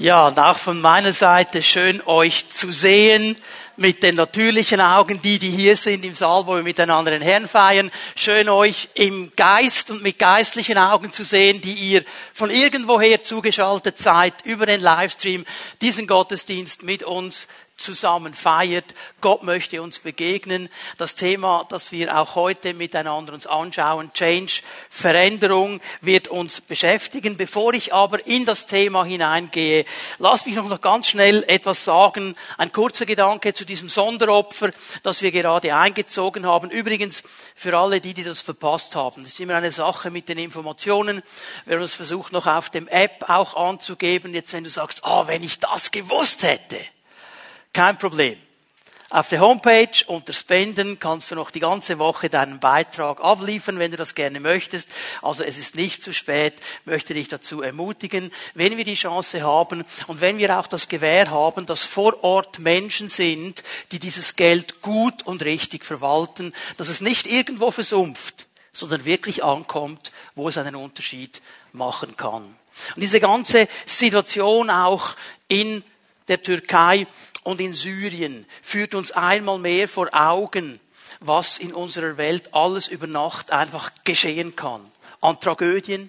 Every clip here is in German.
Ja, und auch von meiner Seite schön euch zu sehen mit den natürlichen Augen, die, die hier sind im Saal, wo wir miteinander den Herrn feiern. Schön euch im Geist und mit geistlichen Augen zu sehen, die ihr von irgendwoher zugeschaltet seid über den Livestream diesen Gottesdienst mit uns zusammen feiert. Gott möchte uns begegnen. Das Thema, das wir auch heute miteinander uns anschauen, Change, Veränderung, wird uns beschäftigen. Bevor ich aber in das Thema hineingehe, lass mich noch ganz schnell etwas sagen. Ein kurzer Gedanke zu diesem Sonderopfer, das wir gerade eingezogen haben. Übrigens, für alle die, die das verpasst haben. Das ist immer eine Sache mit den Informationen. Wir haben es versucht, noch auf dem App auch anzugeben. Jetzt, wenn du sagst, ah, oh, wenn ich das gewusst hätte. Kein Problem. Auf der Homepage unter Spenden kannst du noch die ganze Woche deinen Beitrag abliefern, wenn du das gerne möchtest. Also es ist nicht zu spät, möchte dich dazu ermutigen, wenn wir die Chance haben und wenn wir auch das Gewähr haben, dass vor Ort Menschen sind, die dieses Geld gut und richtig verwalten, dass es nicht irgendwo versumpft, sondern wirklich ankommt, wo es einen Unterschied machen kann. Und diese ganze Situation auch in der Türkei und in Syrien führt uns einmal mehr vor Augen, was in unserer Welt alles über Nacht einfach geschehen kann. An Tragödien,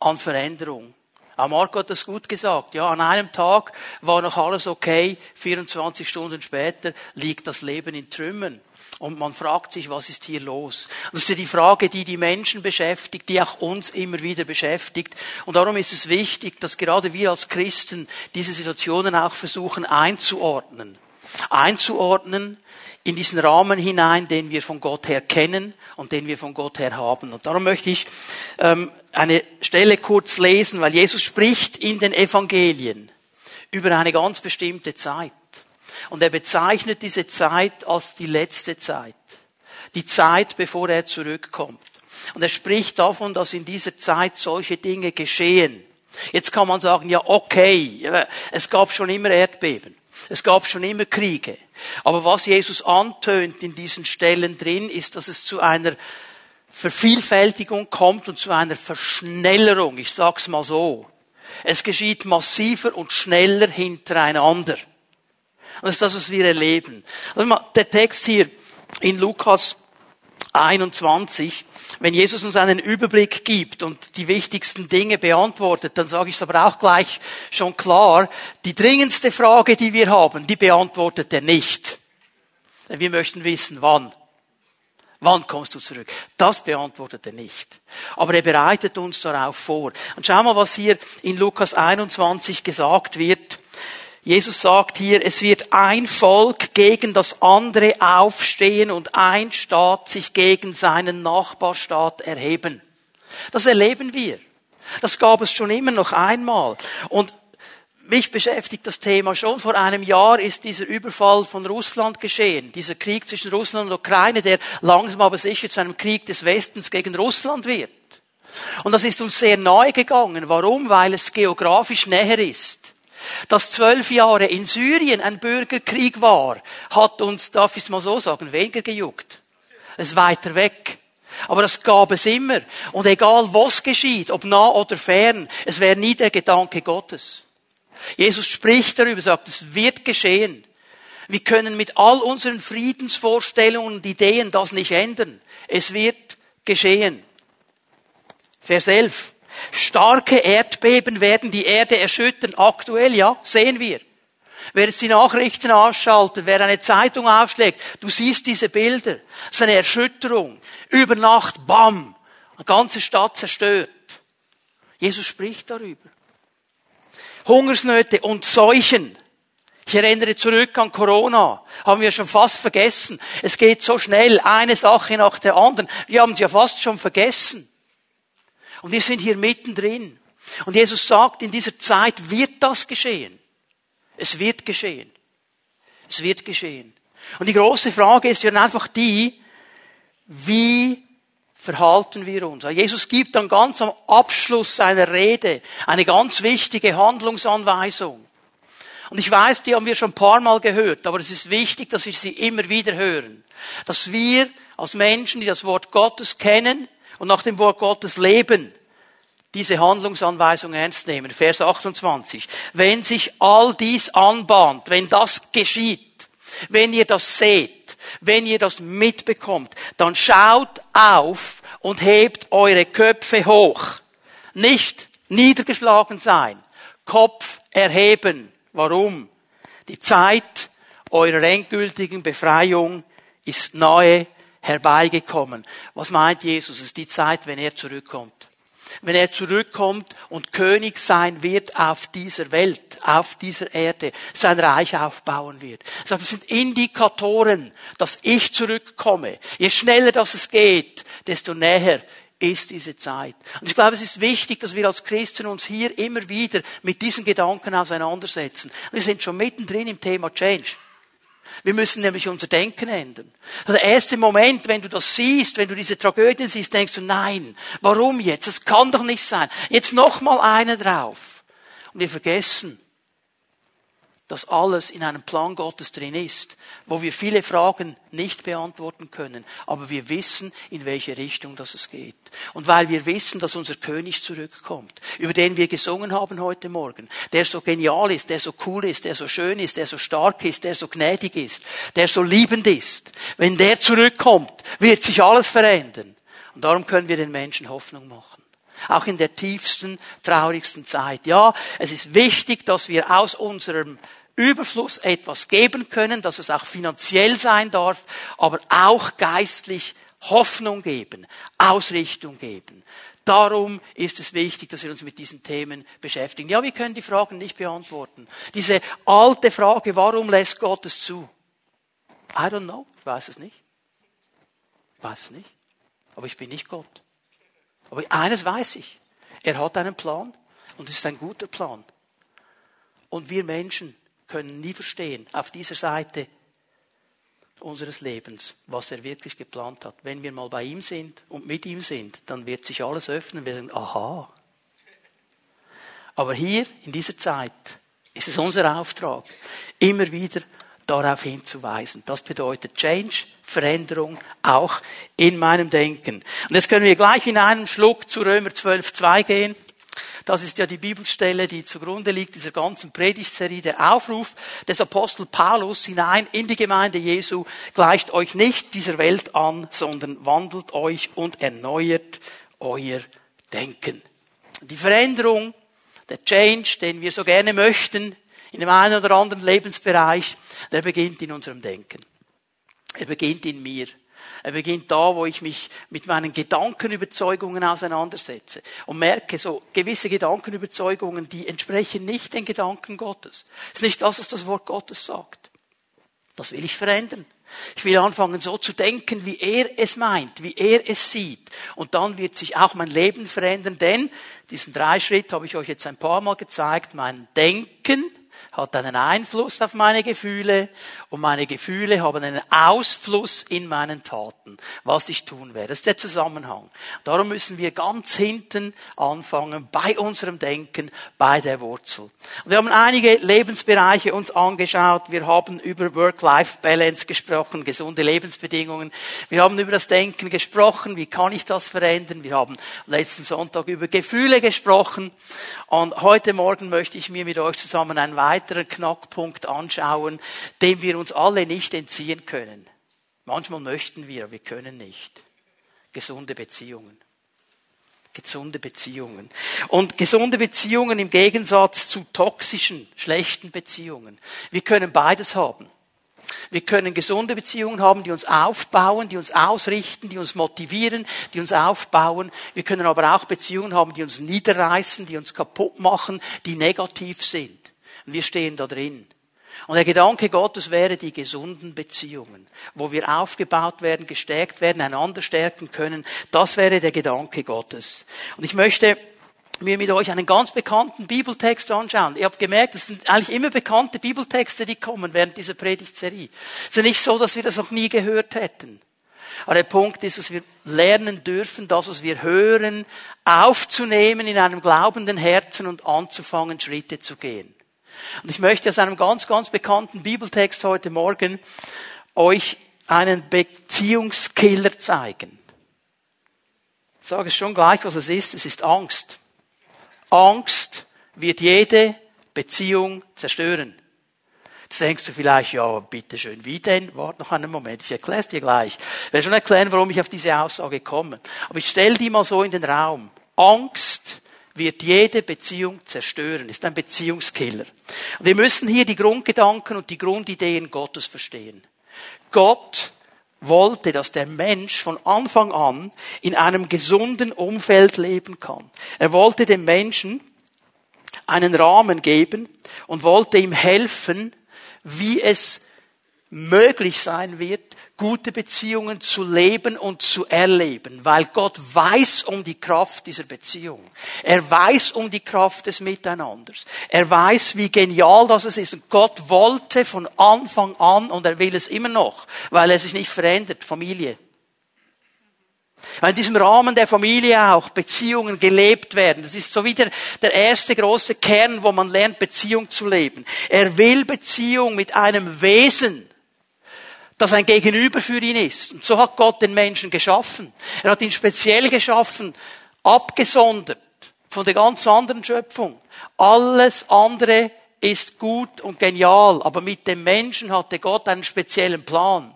an Veränderung. Auch Marco hat das gut gesagt. Ja, an einem Tag war noch alles okay. 24 Stunden später liegt das Leben in Trümmern. Und man fragt sich, was ist hier los? Das ist ja die Frage, die die Menschen beschäftigt, die auch uns immer wieder beschäftigt. Und darum ist es wichtig, dass gerade wir als Christen diese Situationen auch versuchen einzuordnen. Einzuordnen in diesen Rahmen hinein, den wir von Gott her kennen und den wir von Gott her haben. Und darum möchte ich ähm, eine Stelle kurz lesen, weil Jesus spricht in den Evangelien über eine ganz bestimmte Zeit. Und er bezeichnet diese Zeit als die letzte Zeit. Die Zeit, bevor er zurückkommt. Und er spricht davon, dass in dieser Zeit solche Dinge geschehen. Jetzt kann man sagen, ja, okay, es gab schon immer Erdbeben. Es gab schon immer Kriege. Aber was Jesus antönt in diesen Stellen drin, ist, dass es zu einer Vervielfältigung kommt und zu einer Verschnellerung. Ich sag's mal so. Es geschieht massiver und schneller hintereinander. Das ist das, was wir erleben. Also der Text hier in Lukas 21, wenn Jesus uns einen Überblick gibt und die wichtigsten Dinge beantwortet, dann sage ich es aber auch gleich schon klar, die dringendste Frage, die wir haben, die beantwortet er nicht. Wir möchten wissen, wann. Wann kommst du zurück? Das beantwortet er nicht. Aber er bereitet uns darauf vor. Und schau mal, was hier in Lukas 21 gesagt wird. Jesus sagt hier, es wird ein Volk gegen das andere aufstehen und ein Staat sich gegen seinen Nachbarstaat erheben. Das erleben wir. Das gab es schon immer noch einmal. Und mich beschäftigt das Thema schon. Vor einem Jahr ist dieser Überfall von Russland geschehen. Dieser Krieg zwischen Russland und Ukraine, der langsam aber sicher zu einem Krieg des Westens gegen Russland wird. Und das ist uns sehr nahe gegangen. Warum? Weil es geografisch näher ist. Dass zwölf Jahre in Syrien ein Bürgerkrieg war, hat uns, darf ich es mal so sagen, weniger gejuckt. Es ist weiter weg. Aber das gab es immer. Und egal was geschieht, ob nah oder fern, es wäre nie der Gedanke Gottes. Jesus spricht darüber, sagt, es wird geschehen. Wir können mit all unseren Friedensvorstellungen und Ideen das nicht ändern. Es wird geschehen. Vers 11. Starke Erdbeben werden die Erde erschüttern. Aktuell, ja, sehen wir. Wer jetzt die Nachrichten ausschaltet, wer eine Zeitung aufschlägt, du siehst diese Bilder. Das ist eine Erschütterung. Über Nacht, bam, eine ganze Stadt zerstört. Jesus spricht darüber. Hungersnöte und Seuchen. Ich erinnere zurück an Corona. Haben wir schon fast vergessen. Es geht so schnell, eine Sache nach der anderen. Wir haben es ja fast schon vergessen. Und wir sind hier mittendrin. Und Jesus sagt, in dieser Zeit wird das geschehen. Es wird geschehen. Es wird geschehen. Und die große Frage ist ja einfach die, wie verhalten wir uns? Jesus gibt dann ganz am Abschluss seiner Rede eine ganz wichtige Handlungsanweisung. Und ich weiß, die haben wir schon ein paar Mal gehört, aber es ist wichtig, dass wir sie immer wieder hören. Dass wir als Menschen, die das Wort Gottes kennen, und nach dem Wort Gottes leben, diese Handlungsanweisung ernst nehmen. Vers 28. Wenn sich all dies anbahnt, wenn das geschieht, wenn ihr das seht, wenn ihr das mitbekommt, dann schaut auf und hebt eure Köpfe hoch. Nicht niedergeschlagen sein. Kopf erheben. Warum? Die Zeit eurer endgültigen Befreiung ist nahe herbeigekommen. Was meint Jesus? Es ist die Zeit, wenn er zurückkommt. Wenn er zurückkommt und König sein wird auf dieser Welt, auf dieser Erde, sein Reich aufbauen wird. Das sind Indikatoren, dass ich zurückkomme. Je schneller das es geht, desto näher ist diese Zeit. Und ich glaube, es ist wichtig, dass wir als Christen uns hier immer wieder mit diesen Gedanken auseinandersetzen. Wir sind schon mittendrin im Thema Change. Wir müssen nämlich unser Denken ändern. Der erste Moment, wenn du das siehst, wenn du diese Tragödien siehst, denkst du, nein, warum jetzt? Das kann doch nicht sein. Jetzt noch mal eine drauf. Und wir vergessen, dass alles in einem Plan Gottes drin ist, wo wir viele Fragen nicht beantworten können, aber wir wissen, in welche Richtung das es geht. Und weil wir wissen, dass unser König zurückkommt, über den wir gesungen haben heute Morgen, der so genial ist, der so cool ist, der so schön ist, der so stark ist, der so gnädig ist, der so liebend ist, wenn der zurückkommt, wird sich alles verändern. Und darum können wir den Menschen Hoffnung machen. Auch in der tiefsten, traurigsten Zeit. Ja, es ist wichtig, dass wir aus unserem Überfluss etwas geben können, dass es auch finanziell sein darf, aber auch geistlich Hoffnung geben, Ausrichtung geben. Darum ist es wichtig, dass wir uns mit diesen Themen beschäftigen. Ja, wir können die Fragen nicht beantworten. Diese alte Frage, warum lässt Gott es zu? I don't know, ich weiß es nicht. Ich weiß es nicht. Aber ich bin nicht Gott. Aber eines weiß ich. Er hat einen Plan und es ist ein guter Plan. Und wir Menschen können nie verstehen, auf dieser Seite unseres Lebens, was er wirklich geplant hat. Wenn wir mal bei ihm sind und mit ihm sind, dann wird sich alles öffnen. Wir sagen, aha. Aber hier, in dieser Zeit, ist es unser Auftrag, immer wieder darauf hinzuweisen. Das bedeutet Change, Veränderung, auch in meinem Denken. Und jetzt können wir gleich in einem Schluck zu Römer 12.2 gehen. Das ist ja die Bibelstelle, die zugrunde liegt dieser ganzen Predigtserie, der Aufruf des Apostel Paulus hinein in die Gemeinde Jesu, gleicht euch nicht dieser Welt an, sondern wandelt euch und erneuert euer Denken. Die Veränderung, der Change, den wir so gerne möchten, in dem einen oder anderen Lebensbereich, der beginnt in unserem Denken. Er beginnt in mir. Er beginnt da, wo ich mich mit meinen Gedankenüberzeugungen auseinandersetze und merke, so gewisse Gedankenüberzeugungen, die entsprechen nicht den Gedanken Gottes. Es ist nicht das, was das Wort Gottes sagt. Das will ich verändern. Ich will anfangen, so zu denken, wie er es meint, wie er es sieht. Und dann wird sich auch mein Leben verändern, denn diesen drei Schritt habe ich euch jetzt ein paar Mal gezeigt. Mein Denken, hat einen Einfluss auf meine Gefühle und meine Gefühle haben einen Ausfluss in meinen Taten, was ich tun werde. Das ist der Zusammenhang. Darum müssen wir ganz hinten anfangen, bei unserem Denken, bei der Wurzel. Wir haben einige Lebensbereiche uns angeschaut. Wir haben über Work-Life-Balance gesprochen, gesunde Lebensbedingungen. Wir haben über das Denken gesprochen. Wie kann ich das verändern? Wir haben letzten Sonntag über Gefühle gesprochen. Und heute Morgen möchte ich mir mit euch zusammen einen weiteren Knackpunkt anschauen, dem wir uns alle nicht entziehen können. Manchmal möchten wir, wir können nicht. Gesunde Beziehungen. Gesunde Beziehungen. Und gesunde Beziehungen im Gegensatz zu toxischen, schlechten Beziehungen. Wir können beides haben. Wir können gesunde Beziehungen haben, die uns aufbauen, die uns ausrichten, die uns motivieren, die uns aufbauen. Wir können aber auch Beziehungen haben, die uns niederreißen, die uns kaputt machen, die negativ sind. Und wir stehen da drin. Und der Gedanke Gottes wäre die gesunden Beziehungen, wo wir aufgebaut werden, gestärkt werden, einander stärken können. Das wäre der Gedanke Gottes. Und ich möchte mir mit euch einen ganz bekannten Bibeltext anschauen. Ihr habt gemerkt, es sind eigentlich immer bekannte Bibeltexte, die kommen während dieser Predigtserie. Es ist nicht so, dass wir das noch nie gehört hätten. Aber der Punkt ist, dass wir lernen dürfen, das, was wir hören, aufzunehmen in einem glaubenden Herzen und anzufangen, Schritte zu gehen. Und ich möchte aus einem ganz, ganz bekannten Bibeltext heute Morgen euch einen Beziehungskiller zeigen. Ich sage es schon gleich, was es ist. Es ist Angst. Angst wird jede Beziehung zerstören. Jetzt denkst du vielleicht, ja, bitteschön, wie denn? Warte noch einen Moment, ich erkläre es dir gleich. Ich werde schon erklären, warum ich auf diese Aussage komme. Aber ich stelle die mal so in den Raum. Angst wird jede Beziehung zerstören, ist ein Beziehungskiller. Wir müssen hier die Grundgedanken und die Grundideen Gottes verstehen. Gott wollte, dass der Mensch von Anfang an in einem gesunden Umfeld leben kann. Er wollte dem Menschen einen Rahmen geben und wollte ihm helfen, wie es möglich sein wird, gute Beziehungen zu leben und zu erleben, weil Gott weiß um die Kraft dieser Beziehung. Er weiß um die Kraft des Miteinanders. Er weiß, wie genial das ist. Und Gott wollte von Anfang an, und er will es immer noch, weil er sich nicht verändert, Familie. Weil in diesem Rahmen der Familie auch Beziehungen gelebt werden. Das ist so wieder der erste große Kern, wo man lernt, Beziehung zu leben. Er will Beziehung mit einem Wesen, das ein Gegenüber für ihn ist. Und so hat Gott den Menschen geschaffen. Er hat ihn speziell geschaffen, abgesondert von der ganz anderen Schöpfung. Alles andere ist gut und genial, aber mit dem Menschen hatte Gott einen speziellen Plan.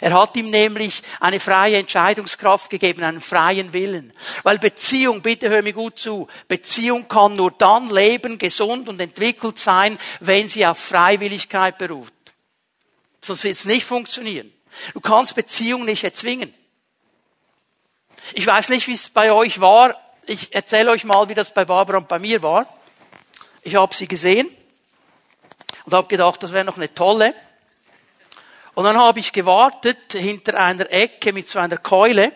Er hat ihm nämlich eine freie Entscheidungskraft gegeben, einen freien Willen. Weil Beziehung, bitte hör mir gut zu, Beziehung kann nur dann leben, gesund und entwickelt sein, wenn sie auf Freiwilligkeit beruht. Sonst wird es nicht funktionieren. Du kannst Beziehung nicht erzwingen. Ich weiß nicht, wie es bei euch war. Ich erzähle euch mal, wie das bei Barbara und bei mir war. Ich habe sie gesehen und habe gedacht, das wäre noch eine tolle. Und dann habe ich gewartet hinter einer Ecke mit so einer Keule,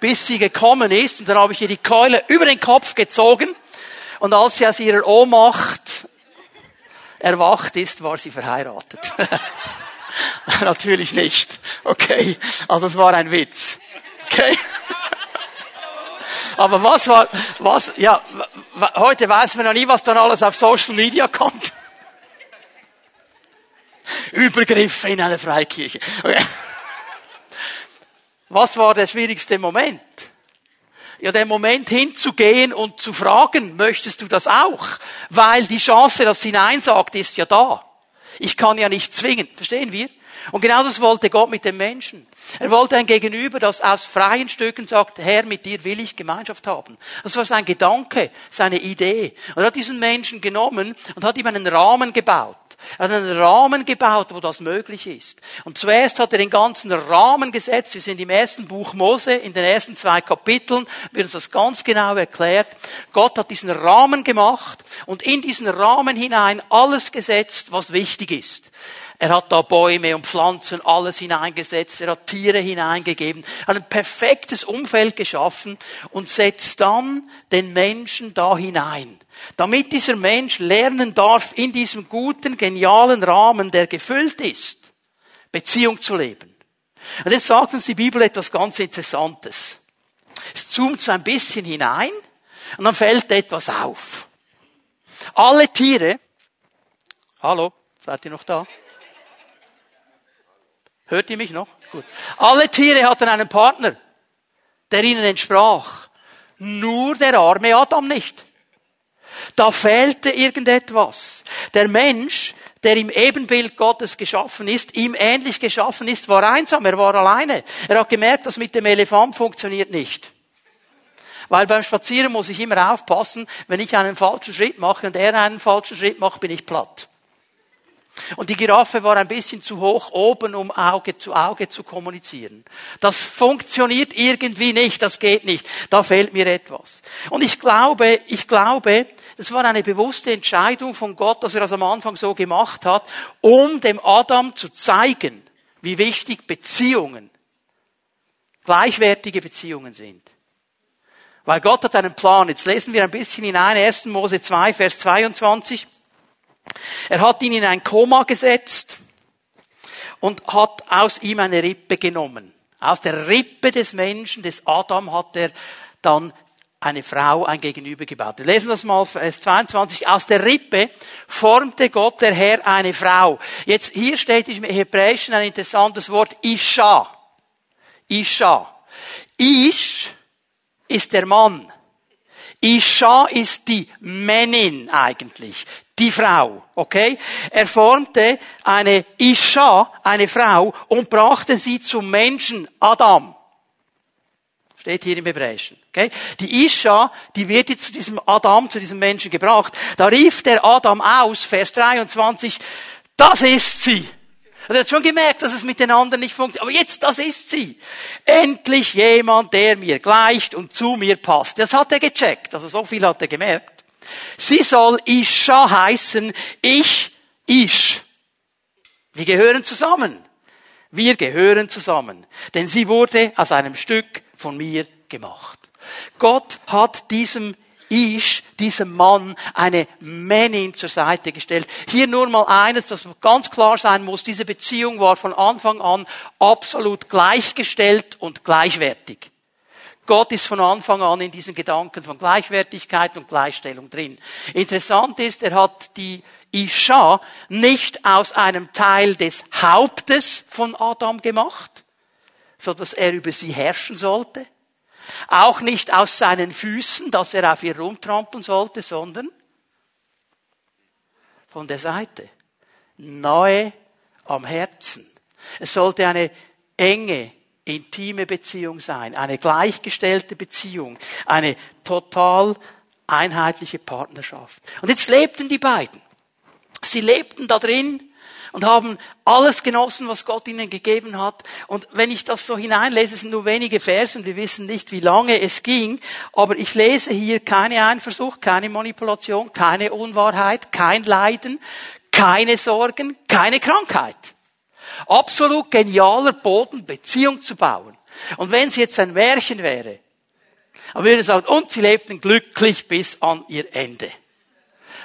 bis sie gekommen ist. Und dann habe ich ihr die Keule über den Kopf gezogen. Und als sie aus ihrer Ohnmacht erwacht ist, war sie verheiratet. Natürlich nicht. Okay. Also es war ein Witz. Okay. Aber was war, was, ja, heute weiß man noch nie, was dann alles auf Social Media kommt. Übergriffe in einer Freikirche. Okay. Was war der schwierigste Moment? Ja, der Moment hinzugehen und zu fragen, möchtest du das auch? Weil die Chance, dass sie Nein sagt, ist ja da. Ich kann ja nicht zwingen. Verstehen wir? Und genau das wollte Gott mit dem Menschen. Er wollte ein Gegenüber, das aus freien Stücken sagt, Herr, mit dir will ich Gemeinschaft haben. Das war sein Gedanke, seine Idee. Und er hat diesen Menschen genommen und hat ihm einen Rahmen gebaut. Er hat einen Rahmen gebaut, wo das möglich ist. Und zuerst hat er den ganzen Rahmen gesetzt. Wir sind im ersten Buch Mose, in den ersten zwei Kapiteln, wird uns das ganz genau erklärt. Gott hat diesen Rahmen gemacht und in diesen Rahmen hinein alles gesetzt, was wichtig ist. Er hat da Bäume und Pflanzen, alles hineingesetzt. Er hat Tiere hineingegeben. Hat ein perfektes Umfeld geschaffen und setzt dann den Menschen da hinein. Damit dieser Mensch lernen darf, in diesem guten, genialen Rahmen, der gefüllt ist, Beziehung zu leben. Und jetzt sagt uns die Bibel etwas ganz Interessantes. Es zoomt so ein bisschen hinein und dann fällt etwas auf. Alle Tiere, hallo, seid ihr noch da? Hört ihr mich noch? Gut. Alle Tiere hatten einen Partner, der ihnen entsprach. Nur der arme Adam nicht. Da fehlte irgendetwas. Der Mensch, der im Ebenbild Gottes geschaffen ist, ihm ähnlich geschaffen ist, war einsam, er war alleine. Er hat gemerkt, das mit dem Elefant funktioniert nicht. Weil beim Spazieren muss ich immer aufpassen, wenn ich einen falschen Schritt mache und er einen falschen Schritt macht, bin ich platt. Und die Giraffe war ein bisschen zu hoch oben, um Auge zu Auge zu kommunizieren. Das funktioniert irgendwie nicht, das geht nicht. Da fehlt mir etwas. Und ich glaube, ich glaube, das war eine bewusste Entscheidung von Gott, dass er das am Anfang so gemacht hat, um dem Adam zu zeigen, wie wichtig Beziehungen, gleichwertige Beziehungen sind. Weil Gott hat einen Plan. Jetzt lesen wir ein bisschen hinein, 1. Mose 2, Vers 22. Er hat ihn in ein Koma gesetzt und hat aus ihm eine Rippe genommen. Aus der Rippe des Menschen, des Adam, hat er dann eine Frau ein Gegenüber gebaut. Wir lesen das mal, Vers 22. Aus der Rippe formte Gott der Herr eine Frau. Jetzt, hier steht im Hebräischen ein interessantes Wort, Isha. Isha. Ish ist der Mann. Isha ist die Männin eigentlich, die Frau, okay? Er formte eine Isha, eine Frau, und brachte sie zum Menschen Adam. Steht hier im Hebräischen. Okay? Die Isha, die wird jetzt zu diesem Adam, zu diesem Menschen gebracht. Da rief der Adam aus, Vers 23, das ist sie. Er hat schon gemerkt, dass es mit den anderen nicht funktioniert. Aber jetzt, das ist sie. Endlich jemand, der mir gleicht und zu mir passt. Das hat er gecheckt. Also so viel hat er gemerkt. Sie soll Isha heißen. Ich, Ish. Wir gehören zusammen. Wir gehören zusammen. Denn sie wurde aus einem Stück von mir gemacht. Gott hat diesem Ish, diesem Mann, eine Männin zur Seite gestellt. Hier nur mal eines, das ganz klar sein muss. Diese Beziehung war von Anfang an absolut gleichgestellt und gleichwertig. Gott ist von Anfang an in diesen Gedanken von Gleichwertigkeit und Gleichstellung drin. Interessant ist, er hat die Isha nicht aus einem Teil des Hauptes von Adam gemacht, so dass er über sie herrschen sollte. Auch nicht aus seinen Füßen, dass er auf ihr rumtrampeln sollte, sondern von der Seite. Nahe am Herzen. Es sollte eine enge, intime Beziehung sein, eine gleichgestellte Beziehung, eine total einheitliche Partnerschaft. Und jetzt lebten die beiden. Sie lebten da drin und haben alles genossen, was Gott ihnen gegeben hat. Und wenn ich das so hineinlese, sind nur wenige Versen, wir wissen nicht, wie lange es ging, aber ich lese hier keine Einversuch, keine Manipulation, keine Unwahrheit, kein Leiden, keine Sorgen, keine Krankheit. Absolut genialer Boden, Beziehung zu bauen. Und wenn es jetzt ein Märchen wäre, dann würde ich sagen, und sie lebten glücklich bis an ihr Ende.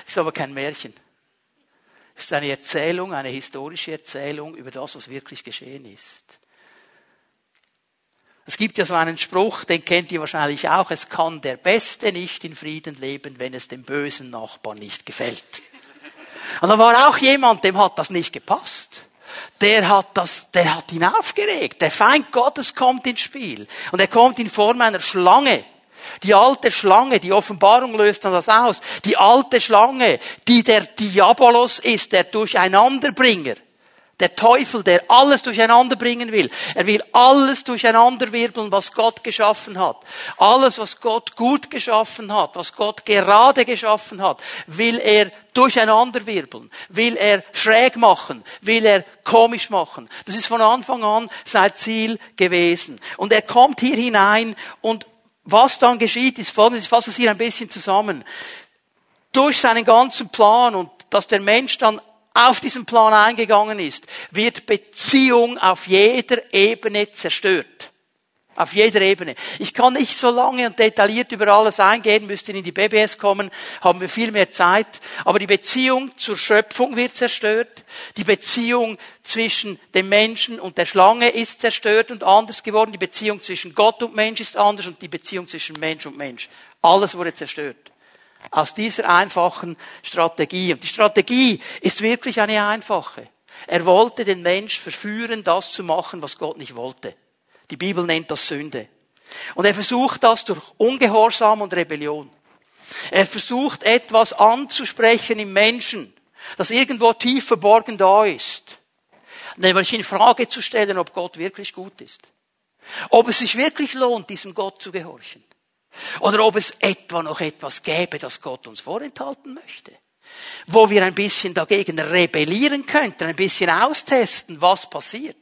Ist aber kein Märchen. Ist eine Erzählung, eine historische Erzählung über das, was wirklich geschehen ist. Es gibt ja so einen Spruch, den kennt ihr wahrscheinlich auch, es kann der Beste nicht in Frieden leben, wenn es dem bösen Nachbarn nicht gefällt. Und da war auch jemand, dem hat das nicht gepasst. Der hat das, der hat ihn aufgeregt. Der Feind Gottes kommt ins Spiel. Und er kommt in Form einer Schlange. Die alte Schlange, die Offenbarung löst dann das aus. Die alte Schlange, die der Diabolos ist, der Durcheinanderbringer. Der Teufel, der alles durcheinander bringen will. Er will alles durcheinanderwirbeln, was Gott geschaffen hat. Alles, was Gott gut geschaffen hat, was Gott gerade geschaffen hat, will er durcheinanderwirbeln, will er schräg machen, will er komisch machen. Das ist von Anfang an sein Ziel gewesen. Und er kommt hier hinein und was dann geschieht, ist folgendes, ich fasse es hier ein bisschen zusammen. Durch seinen ganzen Plan und dass der Mensch dann auf diesen Plan eingegangen ist, wird Beziehung auf jeder Ebene zerstört. Auf jeder Ebene. Ich kann nicht so lange und detailliert über alles eingehen, müsst ihr in die BBS kommen, haben wir viel mehr Zeit. Aber die Beziehung zur Schöpfung wird zerstört. Die Beziehung zwischen dem Menschen und der Schlange ist zerstört und anders geworden. Die Beziehung zwischen Gott und Mensch ist anders und die Beziehung zwischen Mensch und Mensch. Alles wurde zerstört. Aus dieser einfachen Strategie. Und die Strategie ist wirklich eine einfache. Er wollte den Mensch verführen, das zu machen, was Gott nicht wollte. Die Bibel nennt das Sünde. Und er versucht das durch Ungehorsam und Rebellion. Er versucht etwas anzusprechen im Menschen, das irgendwo tief verborgen da ist. Nämlich in Frage zu stellen, ob Gott wirklich gut ist. Ob es sich wirklich lohnt, diesem Gott zu gehorchen. Oder ob es etwa noch etwas gäbe, das Gott uns vorenthalten möchte. Wo wir ein bisschen dagegen rebellieren könnten, ein bisschen austesten, was passiert.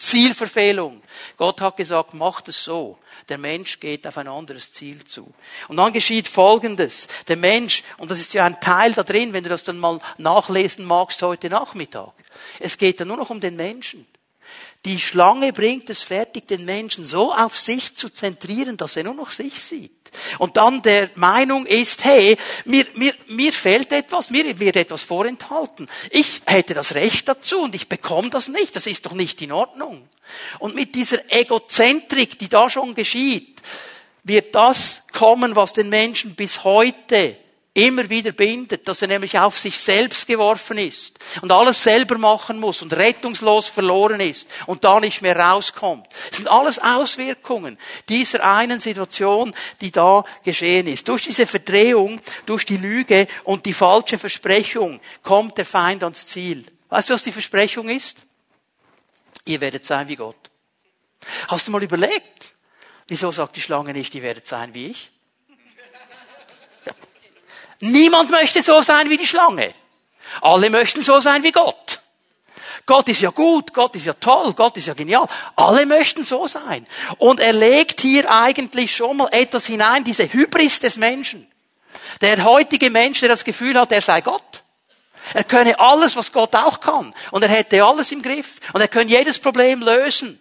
Zielverfehlung. Gott hat gesagt, macht es so. Der Mensch geht auf ein anderes Ziel zu. Und dann geschieht Folgendes. Der Mensch, und das ist ja ein Teil da drin, wenn du das dann mal nachlesen magst heute Nachmittag. Es geht dann nur noch um den Menschen. Die Schlange bringt es fertig, den Menschen so auf sich zu zentrieren, dass er nur noch sich sieht. Und dann der Meinung ist, hey, mir, mir, mir fehlt etwas, mir wird etwas vorenthalten. Ich hätte das Recht dazu und ich bekomme das nicht. Das ist doch nicht in Ordnung. Und mit dieser Egozentrik, die da schon geschieht, wird das kommen, was den Menschen bis heute immer wieder bindet, dass er nämlich auf sich selbst geworfen ist und alles selber machen muss und rettungslos verloren ist und da nicht mehr rauskommt. Das sind alles Auswirkungen dieser einen Situation, die da geschehen ist. Durch diese Verdrehung, durch die Lüge und die falsche Versprechung kommt der Feind ans Ziel. Weißt du, was die Versprechung ist? Ihr werdet sein wie Gott. Hast du mal überlegt? Wieso sagt die Schlange nicht, ihr werdet sein wie ich? Niemand möchte so sein wie die Schlange. Alle möchten so sein wie Gott. Gott ist ja gut, Gott ist ja toll, Gott ist ja genial. Alle möchten so sein. Und er legt hier eigentlich schon mal etwas hinein, diese Hybris des Menschen. Der heutige Mensch, der das Gefühl hat, er sei Gott. Er könne alles, was Gott auch kann. Und er hätte alles im Griff. Und er könne jedes Problem lösen.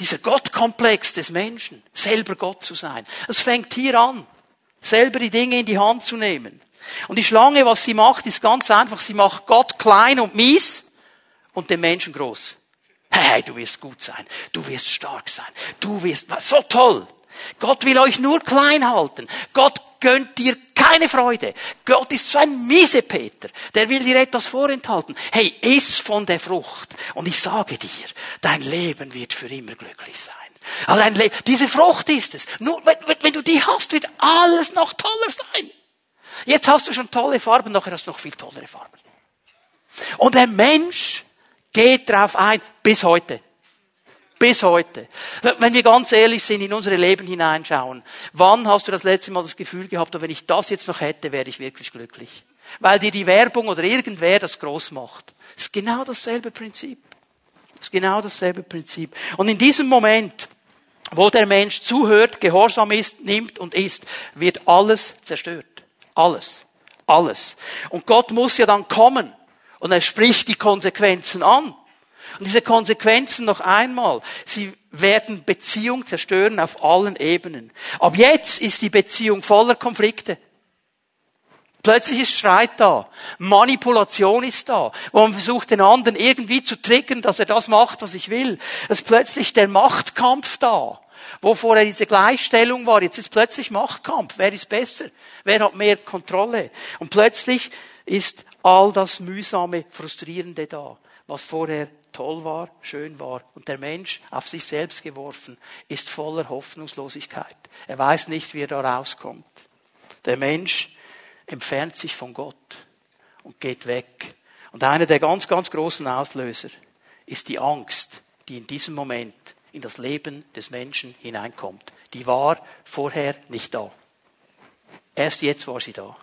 Dieser Gottkomplex des Menschen, selber Gott zu sein. Es fängt hier an selber die Dinge in die Hand zu nehmen. Und die Schlange, was sie macht, ist ganz einfach. Sie macht Gott klein und mies und den Menschen groß. Hey, du wirst gut sein. Du wirst stark sein. Du wirst, so toll. Gott will euch nur klein halten. Gott gönnt dir keine Freude. Gott ist so ein miese Peter. Der will dir etwas vorenthalten. Hey, iss von der Frucht. Und ich sage dir, dein Leben wird für immer glücklich sein. Allein diese Frucht ist es. Nur wenn, wenn du die hast, wird alles noch toller sein. Jetzt hast du schon tolle Farben, nachher hast du noch viel tollere Farben. Und der Mensch geht drauf ein, bis heute. Bis heute. Wenn wir ganz ehrlich sind, in unsere Leben hineinschauen, wann hast du das letzte Mal das Gefühl gehabt, wenn ich das jetzt noch hätte, wäre ich wirklich glücklich? Weil dir die Werbung oder irgendwer das groß macht. Das ist genau dasselbe Prinzip. Das ist genau dasselbe Prinzip. Und in diesem Moment, wo der Mensch zuhört, gehorsam ist, nimmt und isst, wird alles zerstört. Alles. Alles. Und Gott muss ja dann kommen und er spricht die Konsequenzen an. Und diese Konsequenzen noch einmal, sie werden Beziehung zerstören auf allen Ebenen. Ab jetzt ist die Beziehung voller Konflikte. Plötzlich ist Streit da. Manipulation ist da. Wo man versucht, den anderen irgendwie zu triggern, dass er das macht, was ich will. Es ist plötzlich der Machtkampf da. Wo vorher diese Gleichstellung war, jetzt ist plötzlich Machtkampf. Wer ist besser? Wer hat mehr Kontrolle? Und plötzlich ist all das mühsame, frustrierende da, was vorher toll war, schön war. Und der Mensch, auf sich selbst geworfen, ist voller Hoffnungslosigkeit. Er weiß nicht, wie er da rauskommt. Der Mensch entfernt sich von Gott und geht weg. Und einer der ganz, ganz großen Auslöser ist die Angst, die in diesem Moment in das Leben des Menschen hineinkommt. Die war vorher nicht da. Erst jetzt war sie da.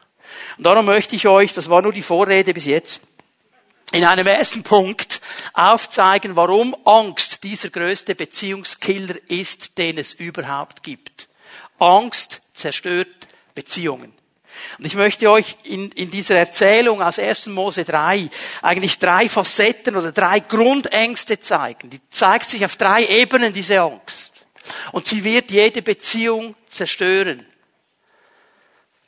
Und darum möchte ich euch, das war nur die Vorrede bis jetzt, in einem ersten Punkt aufzeigen, warum Angst dieser größte Beziehungskiller ist, den es überhaupt gibt. Angst zerstört Beziehungen. Und ich möchte euch in, in dieser Erzählung aus 1. Mose 3 eigentlich drei Facetten oder drei Grundängste zeigen. Die zeigt sich auf drei Ebenen, diese Angst. Und sie wird jede Beziehung zerstören.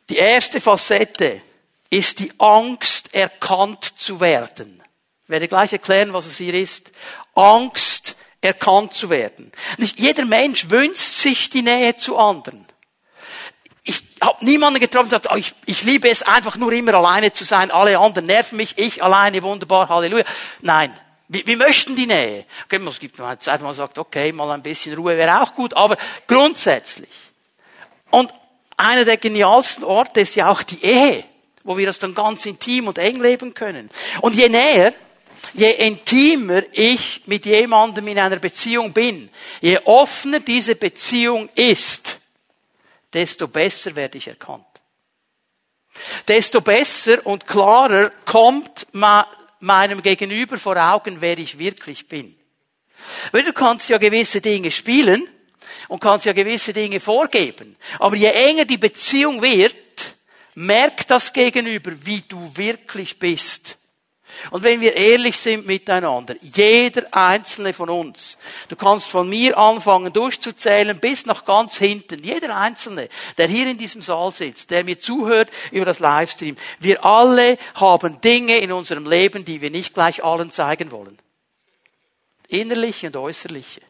Die erste Facette ist die Angst, erkannt zu werden. Ich werde gleich erklären, was es hier ist. Angst, erkannt zu werden. Nicht jeder Mensch wünscht sich die Nähe zu anderen ich habe niemanden getroffen, der sagt, oh, ich, ich liebe es einfach nur immer alleine zu sein, alle anderen nerven mich, ich alleine, wunderbar, Halleluja. Nein, wir, möchten die Nähe. Okay, es gibt noch eine Zeit, wo man sagt, okay, mal ein bisschen Ruhe wäre auch gut, aber grundsätzlich. Und einer der genialsten Orte ist ja auch die Ehe, wo wir das dann ganz intim und eng leben können. Und je näher, je intimer ich mit jemandem in einer Beziehung bin, je offener diese Beziehung ist, desto besser werde ich erkannt. Desto besser und klarer kommt meinem Gegenüber vor Augen, wer ich wirklich bin. Weil du kannst ja gewisse Dinge spielen und kannst ja gewisse Dinge vorgeben. Aber je enger die Beziehung wird, merkt das Gegenüber, wie du wirklich bist. Und wenn wir ehrlich sind miteinander, jeder einzelne von uns, du kannst von mir anfangen durchzuzählen bis nach ganz hinten, jeder einzelne, der hier in diesem Saal sitzt, der mir zuhört über das Livestream, wir alle haben Dinge in unserem Leben, die wir nicht gleich allen zeigen wollen. Innerliche und äußerliche.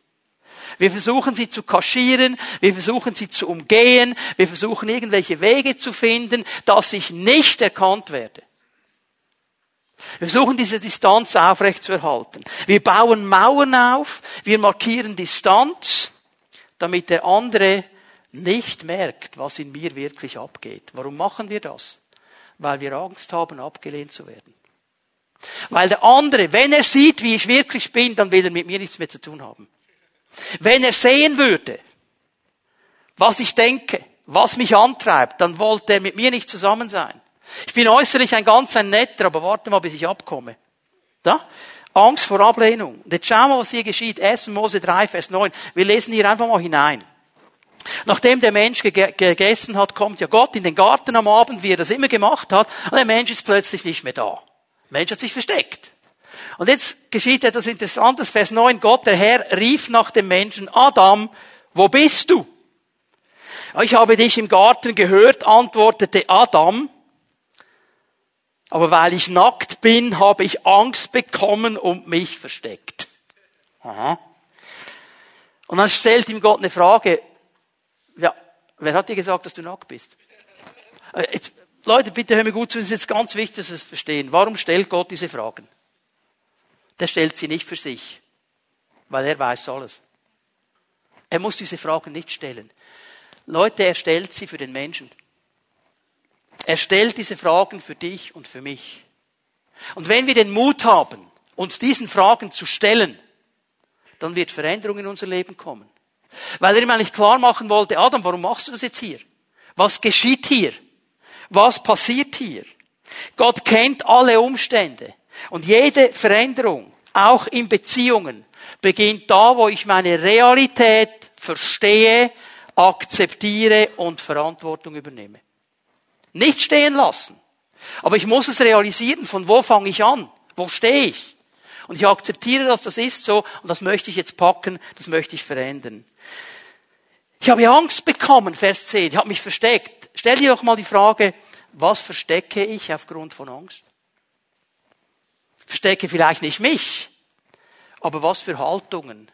Wir versuchen sie zu kaschieren, wir versuchen sie zu umgehen, wir versuchen irgendwelche Wege zu finden, dass ich nicht erkannt werde. Wir versuchen diese Distanz aufrechtzuerhalten. Wir bauen Mauern auf, wir markieren Distanz, damit der andere nicht merkt, was in mir wirklich abgeht. Warum machen wir das? Weil wir Angst haben, abgelehnt zu werden. Weil der andere, wenn er sieht, wie ich wirklich bin, dann will er mit mir nichts mehr zu tun haben. Wenn er sehen würde, was ich denke, was mich antreibt, dann wollte er mit mir nicht zusammen sein. Ich bin äußerlich ein ganz ein netter, aber warte mal, bis ich abkomme. Da? Angst vor Ablehnung. Und jetzt schauen wir, was hier geschieht. 1. Mose 3, Vers 9. Wir lesen hier einfach mal hinein. Nachdem der Mensch gegessen hat, kommt ja Gott in den Garten am Abend, wie er das immer gemacht hat, und der Mensch ist plötzlich nicht mehr da. Der Mensch hat sich versteckt. Und jetzt geschieht etwas Interessantes. Vers 9. Gott, der Herr, rief nach dem Menschen, Adam, wo bist du? Ich habe dich im Garten gehört, antwortete Adam. Aber weil ich nackt bin, habe ich Angst bekommen und mich versteckt. Aha. Und dann stellt ihm Gott eine Frage. Ja, wer hat dir gesagt, dass du nackt bist? Äh, jetzt, Leute, bitte hör mir gut zu, es ist jetzt ganz wichtig, dass wir es verstehen. Warum stellt Gott diese Fragen? Der stellt sie nicht für sich, weil er weiß alles. Er muss diese Fragen nicht stellen. Leute, er stellt sie für den Menschen. Er stellt diese Fragen für dich und für mich. Und wenn wir den Mut haben, uns diesen Fragen zu stellen, dann wird Veränderung in unser Leben kommen. Weil er ihm eigentlich klar machen wollte, Adam, warum machst du das jetzt hier? Was geschieht hier? Was passiert hier? Gott kennt alle Umstände. Und jede Veränderung, auch in Beziehungen, beginnt da, wo ich meine Realität verstehe, akzeptiere und Verantwortung übernehme. Nicht stehen lassen. Aber ich muss es realisieren, von wo fange ich an? Wo stehe ich? Und ich akzeptiere, dass das ist so und das möchte ich jetzt packen, das möchte ich verändern. Ich habe Angst bekommen, Vers 10, ich habe mich versteckt. Stell dir doch mal die Frage, was verstecke ich aufgrund von Angst? Verstecke vielleicht nicht mich, aber was für Haltungen,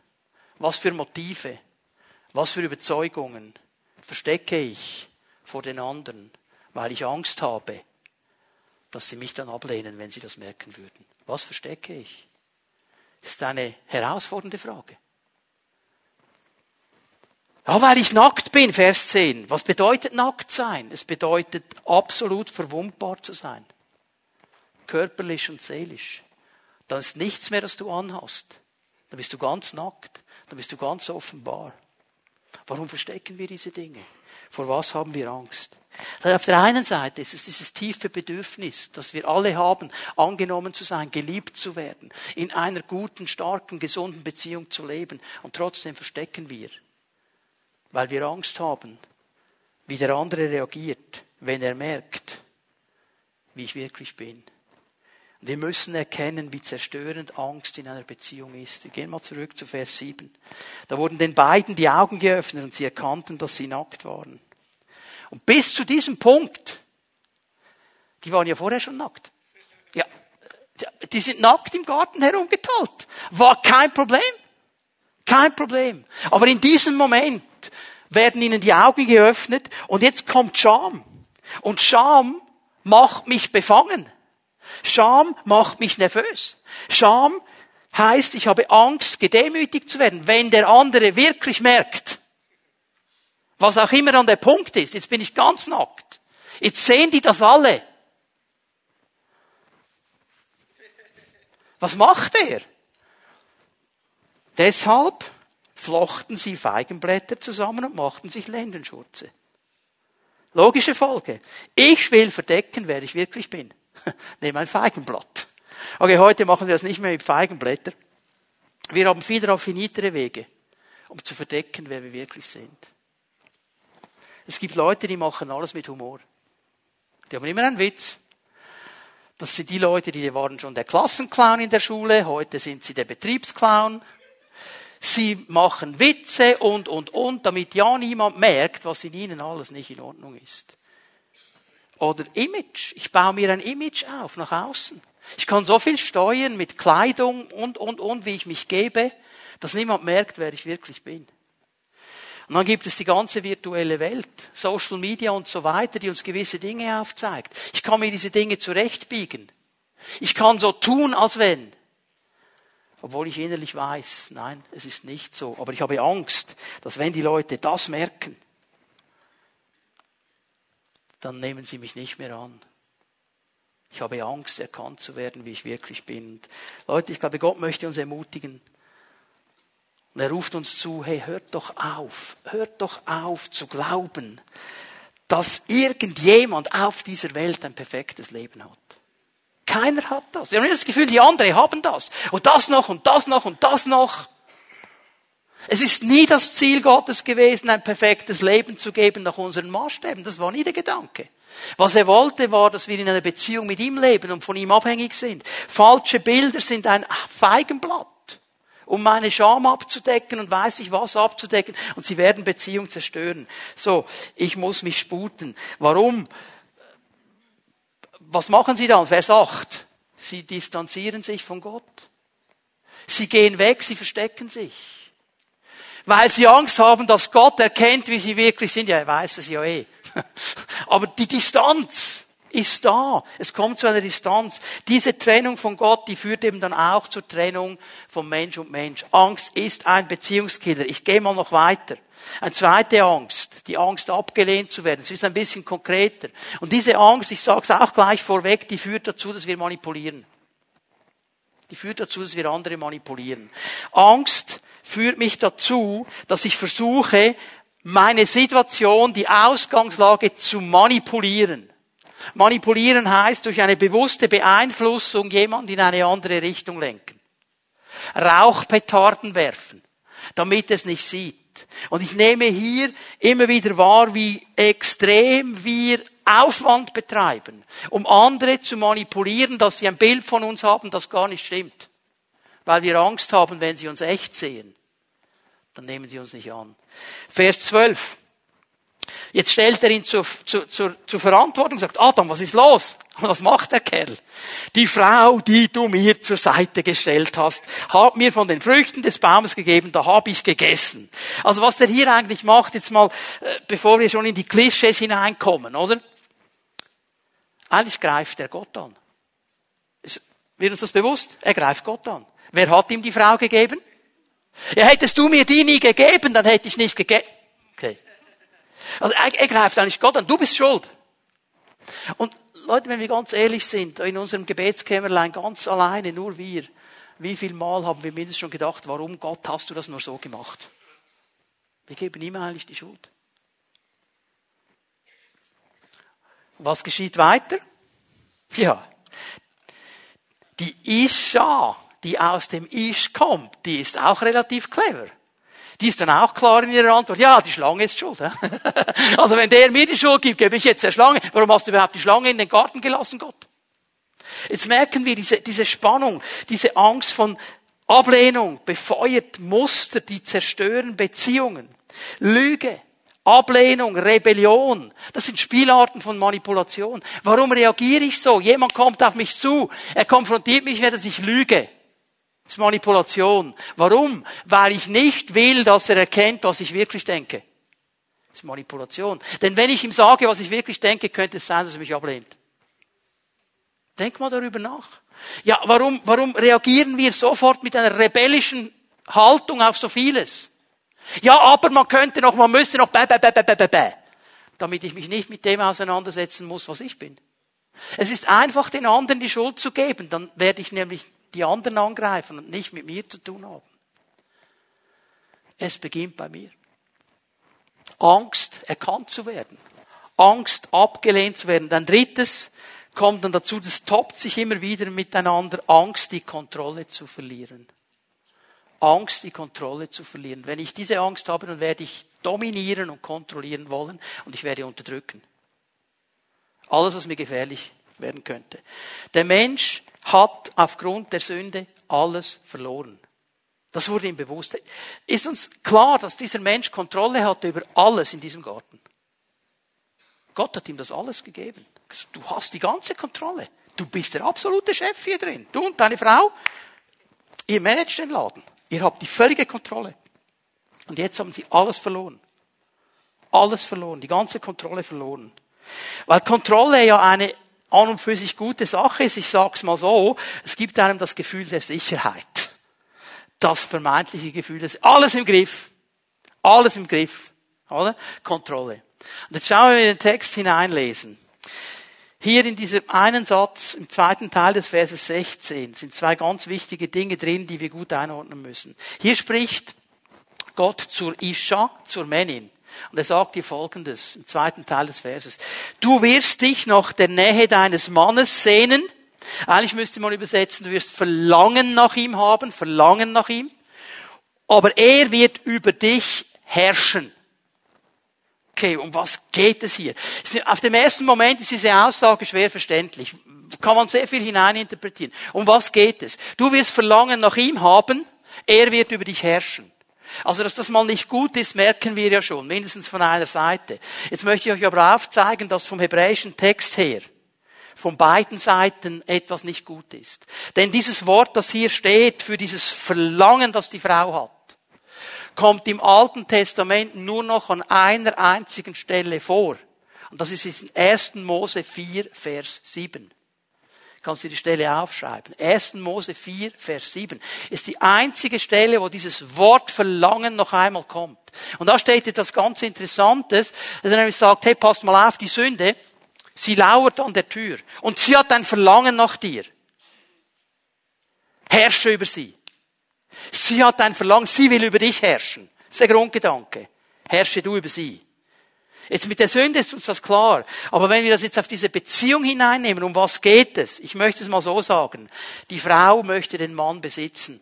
was für Motive, was für Überzeugungen verstecke ich vor den anderen? Weil ich Angst habe, dass sie mich dann ablehnen, wenn sie das merken würden. Was verstecke ich? Ist eine herausfordernde Frage. Ja, weil ich nackt bin, Vers 10. Was bedeutet nackt sein? Es bedeutet absolut verwundbar zu sein. Körperlich und seelisch. Dann ist nichts mehr, das du anhast. Dann bist du ganz nackt. Dann bist du ganz offenbar. Warum verstecken wir diese Dinge? Vor was haben wir Angst? Auf der einen Seite ist es dieses tiefe Bedürfnis, das wir alle haben, angenommen zu sein, geliebt zu werden, in einer guten, starken, gesunden Beziehung zu leben. Und trotzdem verstecken wir, weil wir Angst haben, wie der andere reagiert, wenn er merkt, wie ich wirklich bin. Wir müssen erkennen, wie zerstörend Angst in einer Beziehung ist. Wir gehen mal zurück zu Vers 7. Da wurden den beiden die Augen geöffnet und sie erkannten, dass sie nackt waren. Und bis zu diesem Punkt, die waren ja vorher schon nackt. Ja, die sind nackt im Garten herumgetollt. War kein Problem. Kein Problem. Aber in diesem Moment werden ihnen die Augen geöffnet und jetzt kommt Scham. Und Scham macht mich befangen. Scham macht mich nervös. Scham heißt, ich habe Angst, gedemütigt zu werden, wenn der andere wirklich merkt, was auch immer an der Punkt ist, jetzt bin ich ganz nackt. Jetzt sehen die das alle. Was macht er? Deshalb flochten sie Feigenblätter zusammen und machten sich Lendenschurze. Logische Folge. Ich will verdecken, wer ich wirklich bin. Nehme ein Feigenblatt. Okay, heute machen wir das nicht mehr mit Feigenblätter. Wir haben viel raffinitere Wege, um zu verdecken, wer wir wirklich sind. Es gibt Leute, die machen alles mit Humor. Die haben immer einen Witz. Das sind die Leute, die waren schon der Klassenclown in der Schule, heute sind sie der Betriebsclown. Sie machen Witze und, und, und, damit ja niemand merkt, was in ihnen alles nicht in Ordnung ist. Oder Image. Ich baue mir ein Image auf nach außen. Ich kann so viel steuern mit Kleidung und, und, und, wie ich mich gebe, Dass niemand merkt, wer ich wirklich bin. Und dann gibt es die ganze virtuelle Welt, Social Media und so weiter, die uns gewisse Dinge aufzeigt. Ich kann mir diese Dinge zurechtbiegen. Ich kann so tun, als wenn. Obwohl ich innerlich weiß, nein, es ist nicht so. Aber ich habe Angst, dass wenn die Leute das merken, dann nehmen sie mich nicht mehr an. Ich habe Angst, erkannt zu werden, wie ich wirklich bin. Und Leute, ich glaube, Gott möchte uns ermutigen, und er ruft uns zu, hey, hört doch auf, hört doch auf zu glauben, dass irgendjemand auf dieser Welt ein perfektes Leben hat. Keiner hat das. Wir haben das Gefühl, die anderen haben das. Und das noch und das noch und das noch. Es ist nie das Ziel Gottes gewesen, ein perfektes Leben zu geben nach unseren Maßstäben. Das war nie der Gedanke. Was er wollte, war, dass wir in einer Beziehung mit ihm leben und von ihm abhängig sind. Falsche Bilder sind ein Feigenblatt um meine Scham abzudecken und weiß ich was abzudecken und sie werden Beziehung zerstören. So, ich muss mich sputen. Warum? Was machen sie dann? Vers 8. Sie distanzieren sich von Gott. Sie gehen weg, sie verstecken sich. Weil sie Angst haben, dass Gott erkennt, wie sie wirklich sind. Ja, er weiß es ja eh. Aber die Distanz, ist da. Es kommt zu einer Distanz. Diese Trennung von Gott, die führt eben dann auch zur Trennung von Mensch und Mensch. Angst ist ein Beziehungskiller. Ich gehe mal noch weiter. Eine zweite Angst, die Angst abgelehnt zu werden. Es ist ein bisschen konkreter. Und diese Angst, ich sage es auch gleich vorweg, die führt dazu, dass wir manipulieren. Die führt dazu, dass wir andere manipulieren. Angst führt mich dazu, dass ich versuche, meine Situation, die Ausgangslage zu manipulieren. Manipulieren heißt durch eine bewusste Beeinflussung jemand in eine andere Richtung lenken. Rauchpetarden werfen, damit es nicht sieht. Und ich nehme hier immer wieder wahr, wie extrem wir Aufwand betreiben, um andere zu manipulieren, dass sie ein Bild von uns haben, das gar nicht stimmt. Weil wir Angst haben, wenn sie uns echt sehen. Dann nehmen sie uns nicht an. Vers 12. Jetzt stellt er ihn zur, zur, zur, zur Verantwortung und sagt, Adam, was ist los? was macht der Kerl? Die Frau, die du mir zur Seite gestellt hast, hat mir von den Früchten des Baumes gegeben, da habe ich gegessen. Also was der hier eigentlich macht, jetzt mal, äh, bevor wir schon in die Klischees hineinkommen, oder? Eigentlich greift er Gott an. Ist, wird uns das bewusst? Er greift Gott an. Wer hat ihm die Frau gegeben? Ja, hättest du mir die nie gegeben, dann hätte ich nicht gegeben. Okay. Also er, er greift eigentlich Gott an. Du bist schuld. Und Leute, wenn wir ganz ehrlich sind, in unserem Gebetskämmerlein ganz alleine, nur wir, wie viel Mal haben wir mindestens schon gedacht, warum Gott hast du das nur so gemacht? Wir geben ihm eigentlich die Schuld. Was geschieht weiter? Ja, die Isha, die aus dem Ish kommt, die ist auch relativ clever. Die ist dann auch klar in ihrer Antwort, ja, die Schlange ist schuld. also wenn der mir die Schuld gibt, gebe ich jetzt der Schlange. Warum hast du überhaupt die Schlange in den Garten gelassen, Gott? Jetzt merken wir diese, diese Spannung, diese Angst von Ablehnung, befeuert Muster, die zerstören Beziehungen. Lüge, Ablehnung, Rebellion, das sind Spielarten von Manipulation. Warum reagiere ich so? Jemand kommt auf mich zu, er konfrontiert mich, dass ich lüge. Das ist Manipulation. Warum? Weil ich nicht will, dass er erkennt, was ich wirklich denke. Das ist Manipulation. Denn wenn ich ihm sage, was ich wirklich denke, könnte es sein, dass er mich ablehnt. Denk mal darüber nach. Ja, warum, warum reagieren wir sofort mit einer rebellischen Haltung auf so vieles? Ja, aber man könnte noch, man müsste noch, bäh, bäh, bäh, bäh, bäh, bäh, damit ich mich nicht mit dem auseinandersetzen muss, was ich bin. Es ist einfach, den anderen die Schuld zu geben, dann werde ich nämlich die anderen angreifen und nicht mit mir zu tun haben. Es beginnt bei mir. Angst, erkannt zu werden. Angst, abgelehnt zu werden. Dann drittes kommt dann dazu, das toppt sich immer wieder miteinander, Angst, die Kontrolle zu verlieren. Angst, die Kontrolle zu verlieren. Wenn ich diese Angst habe, dann werde ich dominieren und kontrollieren wollen und ich werde unterdrücken. Alles, was mir gefährlich werden könnte. Der Mensch hat aufgrund der Sünde alles verloren. Das wurde ihm bewusst. Ist uns klar, dass dieser Mensch Kontrolle hatte über alles in diesem Garten. Gott hat ihm das alles gegeben. Du hast die ganze Kontrolle. Du bist der absolute Chef hier drin. Du und deine Frau, ihr managt den Laden. Ihr habt die völlige Kontrolle. Und jetzt haben sie alles verloren. Alles verloren, die ganze Kontrolle verloren. Weil Kontrolle ja eine an und für sich gute Sache ist. Ich sag's mal so, es gibt einem das Gefühl der Sicherheit. Das vermeintliche Gefühl, des alles im Griff. Alles im Griff. Oder? Kontrolle. Und jetzt schauen wir in den Text hineinlesen. Hier in diesem einen Satz, im zweiten Teil des Verses 16, sind zwei ganz wichtige Dinge drin, die wir gut einordnen müssen. Hier spricht Gott zur Isha, zur Männin. Und er sagt ihr Folgendes im zweiten Teil des Verses. Du wirst dich nach der Nähe deines Mannes sehnen. Eigentlich müsste man übersetzen, du wirst Verlangen nach ihm haben, Verlangen nach ihm. Aber er wird über dich herrschen. Okay, um was geht es hier? Auf dem ersten Moment ist diese Aussage schwer verständlich. Kann man sehr viel hineininterpretieren. Um was geht es? Du wirst Verlangen nach ihm haben, er wird über dich herrschen. Also, dass das mal nicht gut ist, merken wir ja schon, mindestens von einer Seite. Jetzt möchte ich euch aber aufzeigen, dass vom hebräischen Text her von beiden Seiten etwas nicht gut ist. Denn dieses Wort, das hier steht für dieses Verlangen, das die Frau hat, kommt im Alten Testament nur noch an einer einzigen Stelle vor. Und das ist in 1. Mose 4, Vers 7. Kannst du die Stelle aufschreiben. 1. Mose 4, Vers 7 ist die einzige Stelle, wo dieses Wort Verlangen noch einmal kommt. Und da steht etwas ganz Interessantes, dass er nämlich sagt, hey, passt mal auf, die Sünde, sie lauert an der Tür und sie hat ein Verlangen nach dir. Herrsche über sie. Sie hat ein Verlangen, sie will über dich herrschen. Das ist der Grundgedanke. Herrsche du über sie. Jetzt mit der Sünde ist uns das klar. Aber wenn wir das jetzt auf diese Beziehung hineinnehmen, um was geht es? Ich möchte es mal so sagen. Die Frau möchte den Mann besitzen.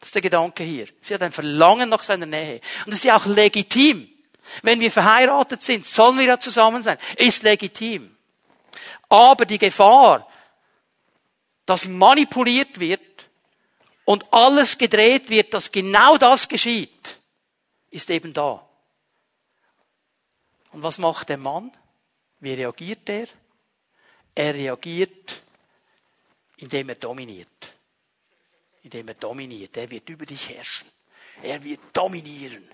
Das ist der Gedanke hier. Sie hat ein Verlangen nach seiner Nähe. Und das ist ja auch legitim. Wenn wir verheiratet sind, sollen wir ja zusammen sein. Ist legitim. Aber die Gefahr, dass manipuliert wird und alles gedreht wird, dass genau das geschieht, ist eben da. Und was macht der Mann? Wie reagiert er? Er reagiert, indem er dominiert. Indem er dominiert. Er wird über dich herrschen. Er wird dominieren.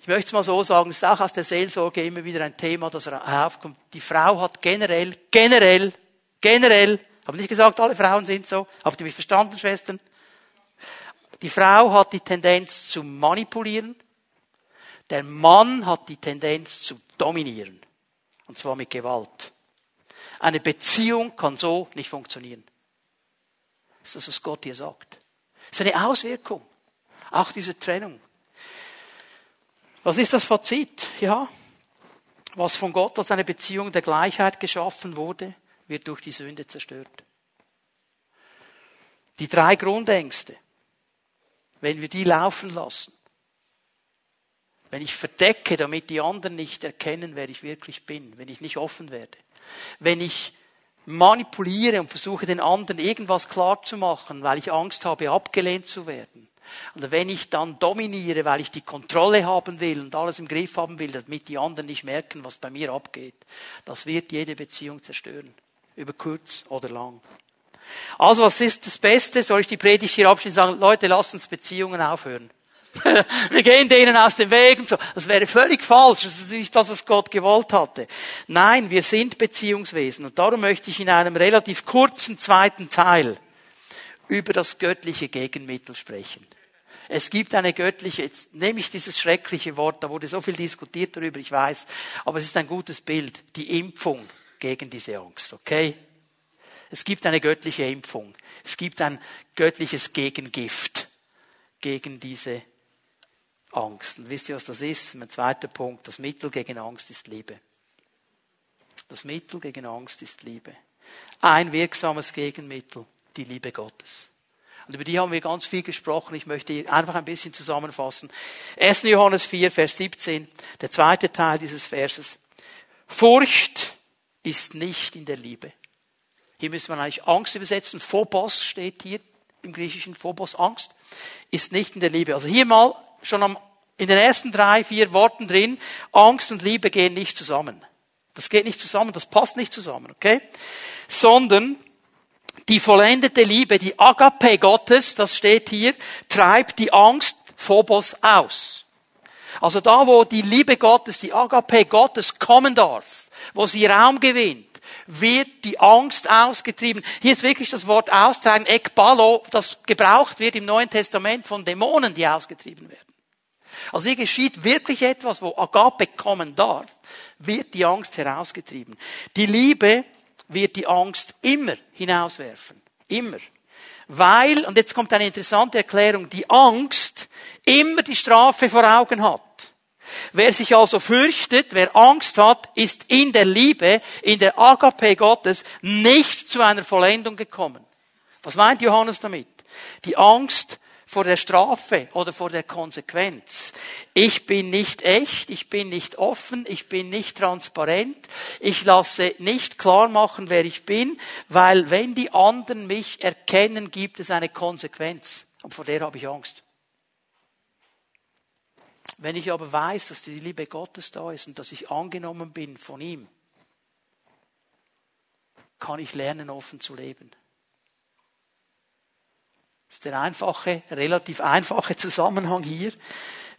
Ich möchte es mal so sagen, es ist auch aus der Seelsorge immer wieder ein Thema, das aufkommt. Die Frau hat generell, generell, generell, habe nicht gesagt, alle Frauen sind so, habt ihr mich verstanden, Schwestern? Die Frau hat die Tendenz zu manipulieren, der Mann hat die Tendenz zu dominieren. Und zwar mit Gewalt. Eine Beziehung kann so nicht funktionieren. Das ist das, was Gott hier sagt. Das ist eine Auswirkung. Auch diese Trennung. Was ist das Fazit? Ja. Was von Gott als eine Beziehung der Gleichheit geschaffen wurde, wird durch die Sünde zerstört. Die drei Grundängste, wenn wir die laufen lassen, wenn ich verdecke, damit die anderen nicht erkennen, wer ich wirklich bin, wenn ich nicht offen werde, wenn ich manipuliere und versuche den anderen irgendwas klarzumachen, weil ich Angst habe, abgelehnt zu werden. Und wenn ich dann dominiere, weil ich die Kontrolle haben will und alles im Griff haben will, damit die anderen nicht merken, was bei mir abgeht, das wird jede Beziehung zerstören. Über kurz oder lang. Also was ist das Beste? Soll ich die Predigt hier abschließen und sagen, Leute, lasst uns Beziehungen aufhören? Wir gehen denen aus dem Weg und so. Das wäre völlig falsch. Das ist nicht das, was Gott gewollt hatte. Nein, wir sind Beziehungswesen. Und darum möchte ich in einem relativ kurzen zweiten Teil über das göttliche Gegenmittel sprechen. Es gibt eine göttliche, jetzt nehme ich dieses schreckliche Wort, da wurde so viel diskutiert darüber, ich weiß, aber es ist ein gutes Bild, die Impfung gegen diese Angst, okay? Es gibt eine göttliche Impfung. Es gibt ein göttliches Gegengift gegen diese Angst. Und wisst ihr, was das ist? Mein zweiter Punkt. Das Mittel gegen Angst ist Liebe. Das Mittel gegen Angst ist Liebe. Ein wirksames Gegenmittel, die Liebe Gottes. Und über die haben wir ganz viel gesprochen. Ich möchte einfach ein bisschen zusammenfassen. 1. Johannes 4, Vers 17, der zweite Teil dieses Verses. Furcht ist nicht in der Liebe. Hier müssen wir eigentlich Angst übersetzen. Phobos steht hier im Griechischen. Phobos, Angst, ist nicht in der Liebe. Also hier mal schon am, in den ersten drei, vier Worten drin, Angst und Liebe gehen nicht zusammen. Das geht nicht zusammen, das passt nicht zusammen, okay? Sondern die vollendete Liebe, die Agape Gottes, das steht hier, treibt die Angst Phobos aus. Also da, wo die Liebe Gottes, die Agape Gottes kommen darf, wo sie Raum gewinnt, wird die Angst ausgetrieben. Hier ist wirklich das Wort austreiben, ekbalo, das gebraucht wird im Neuen Testament von Dämonen, die ausgetrieben werden. Also hier geschieht wirklich etwas, wo Agape kommen darf, wird die Angst herausgetrieben. Die Liebe wird die Angst immer hinauswerfen. Immer. Weil, und jetzt kommt eine interessante Erklärung, die Angst immer die Strafe vor Augen hat. Wer sich also fürchtet, wer Angst hat, ist in der Liebe, in der Agape Gottes nicht zu einer Vollendung gekommen. Was meint Johannes damit? Die Angst vor der Strafe oder vor der Konsequenz. Ich bin nicht echt, ich bin nicht offen, ich bin nicht transparent, ich lasse nicht klar machen, wer ich bin, weil wenn die anderen mich erkennen, gibt es eine Konsequenz. Und vor der habe ich Angst. Wenn ich aber weiß, dass die Liebe Gottes da ist und dass ich angenommen bin von ihm, kann ich lernen, offen zu leben. Das ist der einfache, relativ einfache Zusammenhang hier.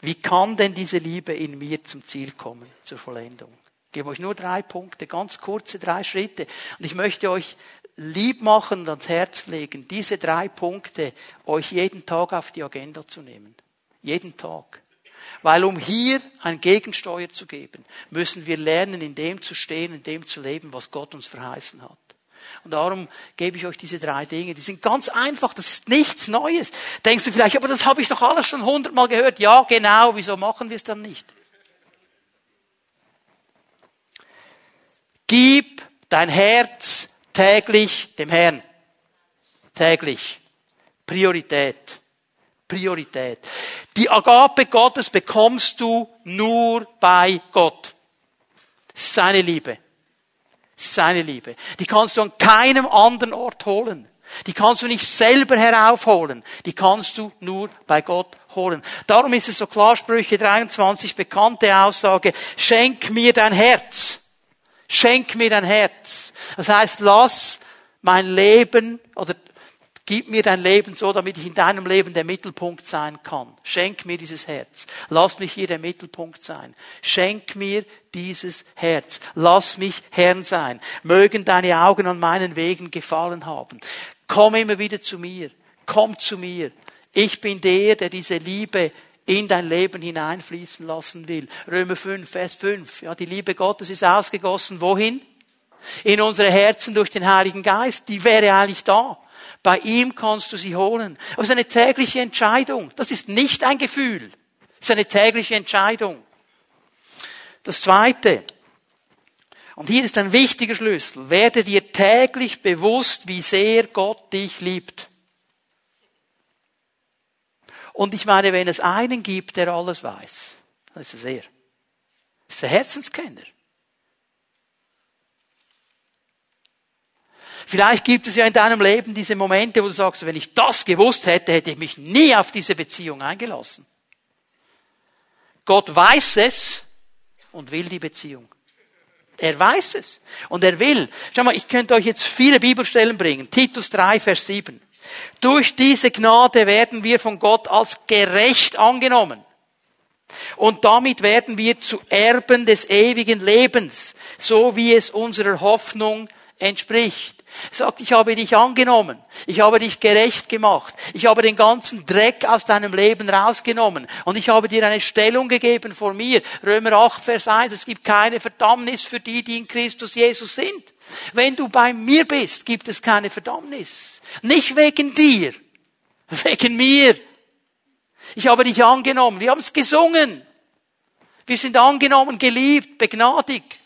Wie kann denn diese Liebe in mir zum Ziel kommen, zur Vollendung? Ich gebe euch nur drei Punkte, ganz kurze drei Schritte. Und ich möchte euch lieb machen und ans Herz legen, diese drei Punkte euch jeden Tag auf die Agenda zu nehmen. Jeden Tag. Weil um hier ein Gegensteuer zu geben, müssen wir lernen, in dem zu stehen, in dem zu leben, was Gott uns verheißen hat. Und darum gebe ich euch diese drei Dinge. Die sind ganz einfach, das ist nichts Neues. Denkst du vielleicht, aber das habe ich doch alles schon hundertmal gehört. Ja, genau, wieso machen wir es dann nicht? Gib dein Herz täglich dem Herrn. Täglich. Priorität. Priorität. Die Agape Gottes bekommst du nur bei Gott. Seine Liebe seine Liebe. Die kannst du an keinem anderen Ort holen. Die kannst du nicht selber heraufholen. Die kannst du nur bei Gott holen. Darum ist es so klar, Sprüche 23, bekannte Aussage, schenk mir dein Herz. Schenk mir dein Herz. Das heißt, lass mein Leben oder Gib mir dein Leben so, damit ich in deinem Leben der Mittelpunkt sein kann. Schenk mir dieses Herz. Lass mich hier der Mittelpunkt sein. Schenk mir dieses Herz. Lass mich Herrn sein. Mögen deine Augen an meinen Wegen gefallen haben. Komm immer wieder zu mir. Komm zu mir. Ich bin der, der diese Liebe in dein Leben hineinfließen lassen will. Römer 5, Vers 5. Ja, die Liebe Gottes ist ausgegossen. Wohin? In unsere Herzen durch den Heiligen Geist. Die wäre eigentlich da. Bei ihm kannst du sie holen. Aber es ist eine tägliche Entscheidung. Das ist nicht ein Gefühl. Es ist eine tägliche Entscheidung. Das zweite. Und hier ist ein wichtiger Schlüssel. Werde dir täglich bewusst, wie sehr Gott dich liebt. Und ich meine, wenn es einen gibt, der alles weiß, dann ist es er. Das ist der Herzenskenner. Vielleicht gibt es ja in deinem Leben diese Momente, wo du sagst, wenn ich das gewusst hätte, hätte ich mich nie auf diese Beziehung eingelassen. Gott weiß es und will die Beziehung. Er weiß es und er will. Schau mal, ich könnte euch jetzt viele Bibelstellen bringen. Titus 3, Vers 7. Durch diese Gnade werden wir von Gott als gerecht angenommen. Und damit werden wir zu Erben des ewigen Lebens, so wie es unserer Hoffnung entspricht. Er sagt, ich habe dich angenommen. Ich habe dich gerecht gemacht. Ich habe den ganzen Dreck aus deinem Leben rausgenommen. Und ich habe dir eine Stellung gegeben vor mir. Römer 8, Vers 1. Es gibt keine Verdammnis für die, die in Christus Jesus sind. Wenn du bei mir bist, gibt es keine Verdammnis. Nicht wegen dir. Wegen mir. Ich habe dich angenommen. Wir haben es gesungen. Wir sind angenommen, geliebt, begnadigt.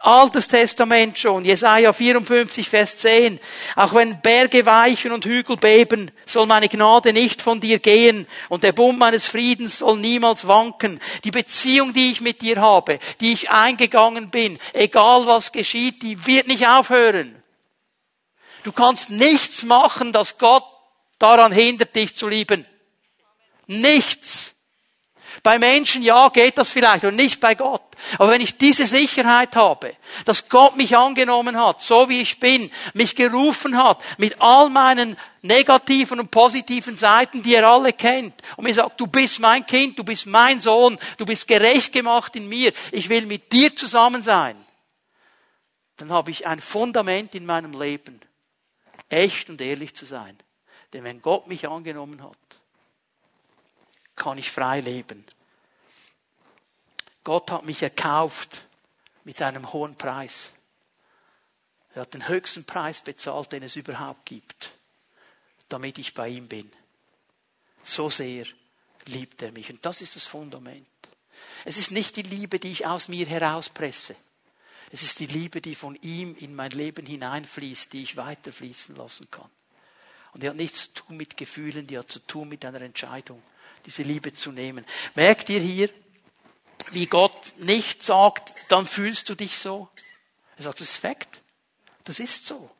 Altes Testament schon, Jesaja 54, Vers 10. Auch wenn Berge weichen und Hügel beben, soll meine Gnade nicht von dir gehen und der Bund meines Friedens soll niemals wanken. Die Beziehung, die ich mit dir habe, die ich eingegangen bin, egal was geschieht, die wird nicht aufhören. Du kannst nichts machen, das Gott daran hindert, dich zu lieben. Nichts. Bei Menschen, ja, geht das vielleicht und nicht bei Gott. Aber wenn ich diese Sicherheit habe, dass Gott mich angenommen hat, so wie ich bin, mich gerufen hat, mit all meinen negativen und positiven Seiten, die er alle kennt, und mir sagt, du bist mein Kind, du bist mein Sohn, du bist gerecht gemacht in mir, ich will mit dir zusammen sein, dann habe ich ein Fundament in meinem Leben, echt und ehrlich zu sein. Denn wenn Gott mich angenommen hat, kann ich frei leben. Gott hat mich erkauft mit einem hohen Preis. Er hat den höchsten Preis bezahlt, den es überhaupt gibt, damit ich bei ihm bin. So sehr liebt er mich. Und das ist das Fundament. Es ist nicht die Liebe, die ich aus mir herauspresse. Es ist die Liebe, die von ihm in mein Leben hineinfließt, die ich weiterfließen lassen kann. Und die hat nichts zu tun mit Gefühlen, die hat zu tun mit einer Entscheidung diese Liebe zu nehmen. Merkt ihr hier, wie Gott nicht sagt, dann fühlst du dich so? Er sagt, das ist Fakt. Das ist so.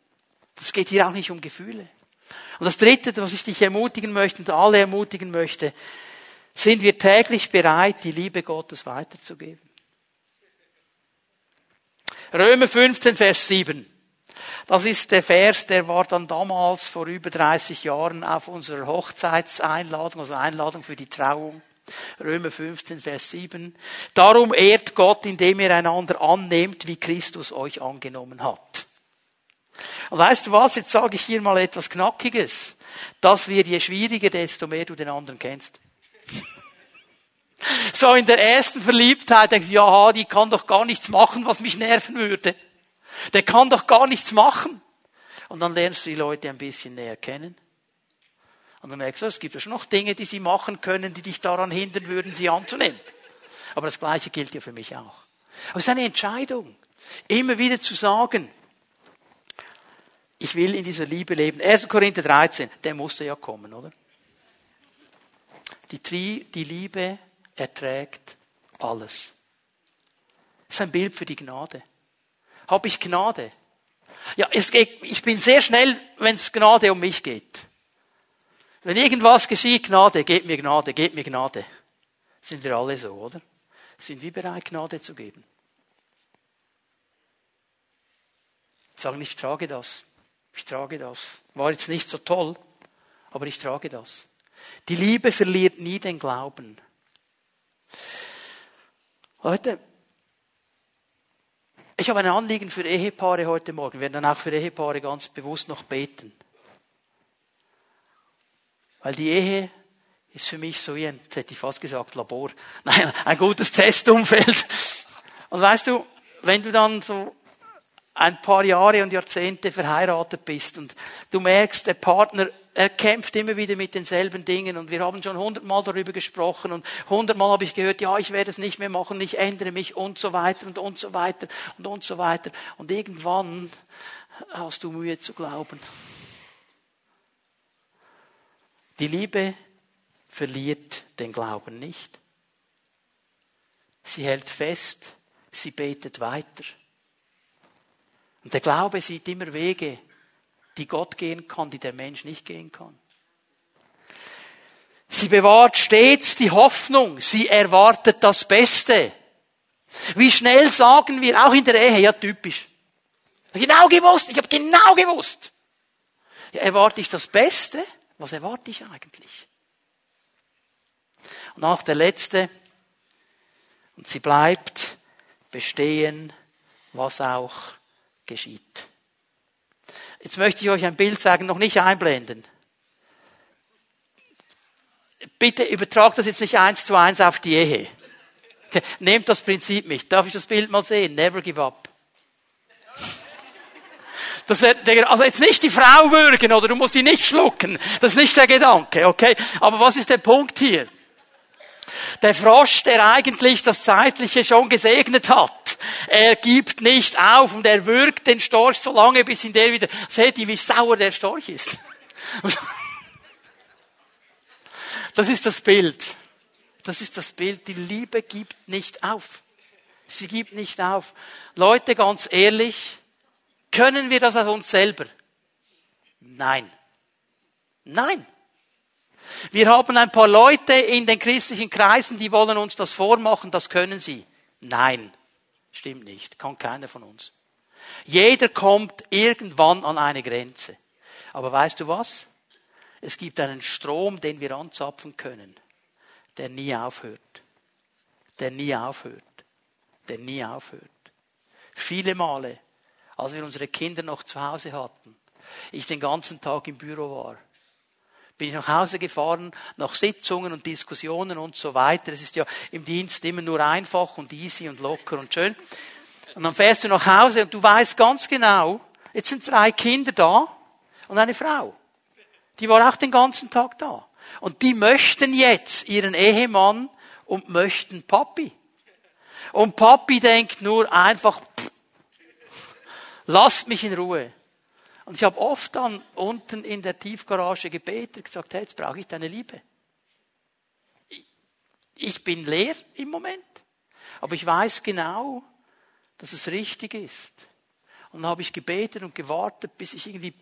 Das geht hier auch nicht um Gefühle. Und das Dritte, was ich dich ermutigen möchte und alle ermutigen möchte, sind wir täglich bereit, die Liebe Gottes weiterzugeben. Römer 15, Vers 7. Das ist der Vers, der war dann damals vor über 30 Jahren auf unserer Hochzeitseinladung, also Einladung für die Trauung. Römer 15, Vers 7. Darum ehrt Gott, indem ihr einander annehmt, wie Christus euch angenommen hat. Und weißt du was? Jetzt sage ich hier mal etwas Knackiges. Das wird je schwieriger, desto mehr du den anderen kennst. So in der ersten Verliebtheit denkst du, ja, die kann doch gar nichts machen, was mich nerven würde. Der kann doch gar nichts machen. Und dann lernst du die Leute ein bisschen näher kennen. Und dann merkst du, es gibt ja schon noch Dinge, die sie machen können, die dich daran hindern würden, sie anzunehmen. Aber das Gleiche gilt ja für mich auch. Aber es ist eine Entscheidung, immer wieder zu sagen, ich will in dieser Liebe leben. 1. Korinther 13, der musste ja kommen, oder? Die, die Liebe erträgt alles. Das ist ein Bild für die Gnade habe ich Gnade. Ja, es geht, ich bin sehr schnell, wenn es Gnade um mich geht. Wenn irgendwas geschieht, Gnade, gebt mir Gnade, gebt mir Gnade. Sind wir alle so, oder? Sind wir bereit, Gnade zu geben? Sagen, ich trage das. Ich trage das. War jetzt nicht so toll, aber ich trage das. Die Liebe verliert nie den Glauben. Leute, ich habe ein Anliegen für Ehepaare heute Morgen. Wir werden dann auch für Ehepaare ganz bewusst noch beten. Weil die Ehe ist für mich so wie ein, jetzt hätte ich fast gesagt, Labor. Nein, ein gutes Testumfeld. Und weißt du, wenn du dann so ein paar Jahre und Jahrzehnte verheiratet bist und du merkst, der Partner er kämpft immer wieder mit denselben Dingen und wir haben schon hundertmal darüber gesprochen und hundertmal habe ich gehört, ja, ich werde es nicht mehr machen, ich ändere mich und so weiter und und so weiter und und so weiter. Und irgendwann hast du Mühe zu glauben. Die Liebe verliert den Glauben nicht. Sie hält fest, sie betet weiter. Und der Glaube sieht immer Wege, die Gott gehen kann, die der Mensch nicht gehen kann. Sie bewahrt stets die Hoffnung, sie erwartet das Beste. Wie schnell sagen wir, auch in der Ehe, ja typisch. Genau gewusst, ich habe genau gewusst. Ja, erwarte ich das Beste? Was erwarte ich eigentlich? Und auch der letzte, und sie bleibt bestehen, was auch geschieht. Jetzt möchte ich euch ein Bild sagen, noch nicht einblenden. Bitte übertragt das jetzt nicht eins zu eins auf die Ehe. Okay. Nehmt das Prinzip mit. Darf ich das Bild mal sehen? Never give up. Das also jetzt nicht die Frau würgen oder du musst die nicht schlucken. Das ist nicht der Gedanke, okay? Aber was ist der Punkt hier? Der Frosch, der eigentlich das Zeitliche schon gesegnet hat, er gibt nicht auf und er wirkt den Storch so lange, bis in der wieder, seht ihr, wie sauer der Storch ist? Das ist das Bild. Das ist das Bild. Die Liebe gibt nicht auf. Sie gibt nicht auf. Leute, ganz ehrlich, können wir das aus uns selber? Nein. Nein. Wir haben ein paar Leute in den christlichen Kreisen, die wollen uns das vormachen, das können sie. Nein, stimmt nicht, kann keiner von uns. Jeder kommt irgendwann an eine Grenze. Aber weißt du was? Es gibt einen Strom, den wir anzapfen können, der nie aufhört. Der nie aufhört. Der nie aufhört. Viele Male, als wir unsere Kinder noch zu Hause hatten, ich den ganzen Tag im Büro war, bin ich nach Hause gefahren, nach Sitzungen und Diskussionen und so weiter. Es ist ja im Dienst immer nur einfach und easy und locker und schön. Und dann fährst du nach Hause und du weißt ganz genau, jetzt sind drei Kinder da und eine Frau. Die war auch den ganzen Tag da. Und die möchten jetzt ihren Ehemann und möchten Papi. Und Papi denkt nur einfach, pff, lasst mich in Ruhe. Und ich habe oft dann unten in der Tiefgarage gebetet und gesagt, hey, jetzt brauche ich deine Liebe. Ich bin leer im Moment, aber ich weiß genau, dass es richtig ist. Und dann habe ich gebetet und gewartet, bis ich irgendwie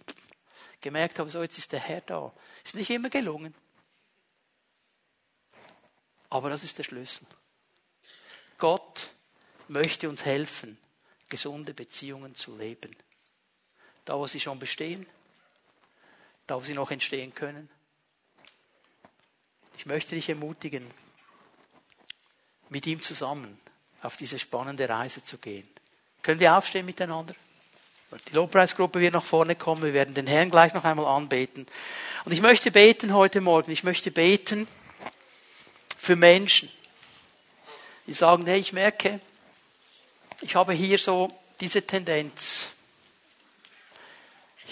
gemerkt habe, so jetzt ist der Herr da. Ist nicht immer gelungen. Aber das ist der Schlüssel. Gott möchte uns helfen, gesunde Beziehungen zu leben. Da, wo sie schon bestehen, da, wo sie noch entstehen können. Ich möchte dich ermutigen, mit ihm zusammen auf diese spannende Reise zu gehen. Können wir aufstehen miteinander? Die Lobpreisgruppe wird nach vorne kommen. Wir werden den Herrn gleich noch einmal anbeten. Und ich möchte beten heute Morgen. Ich möchte beten für Menschen, die sagen, hey, ich merke, ich habe hier so diese Tendenz.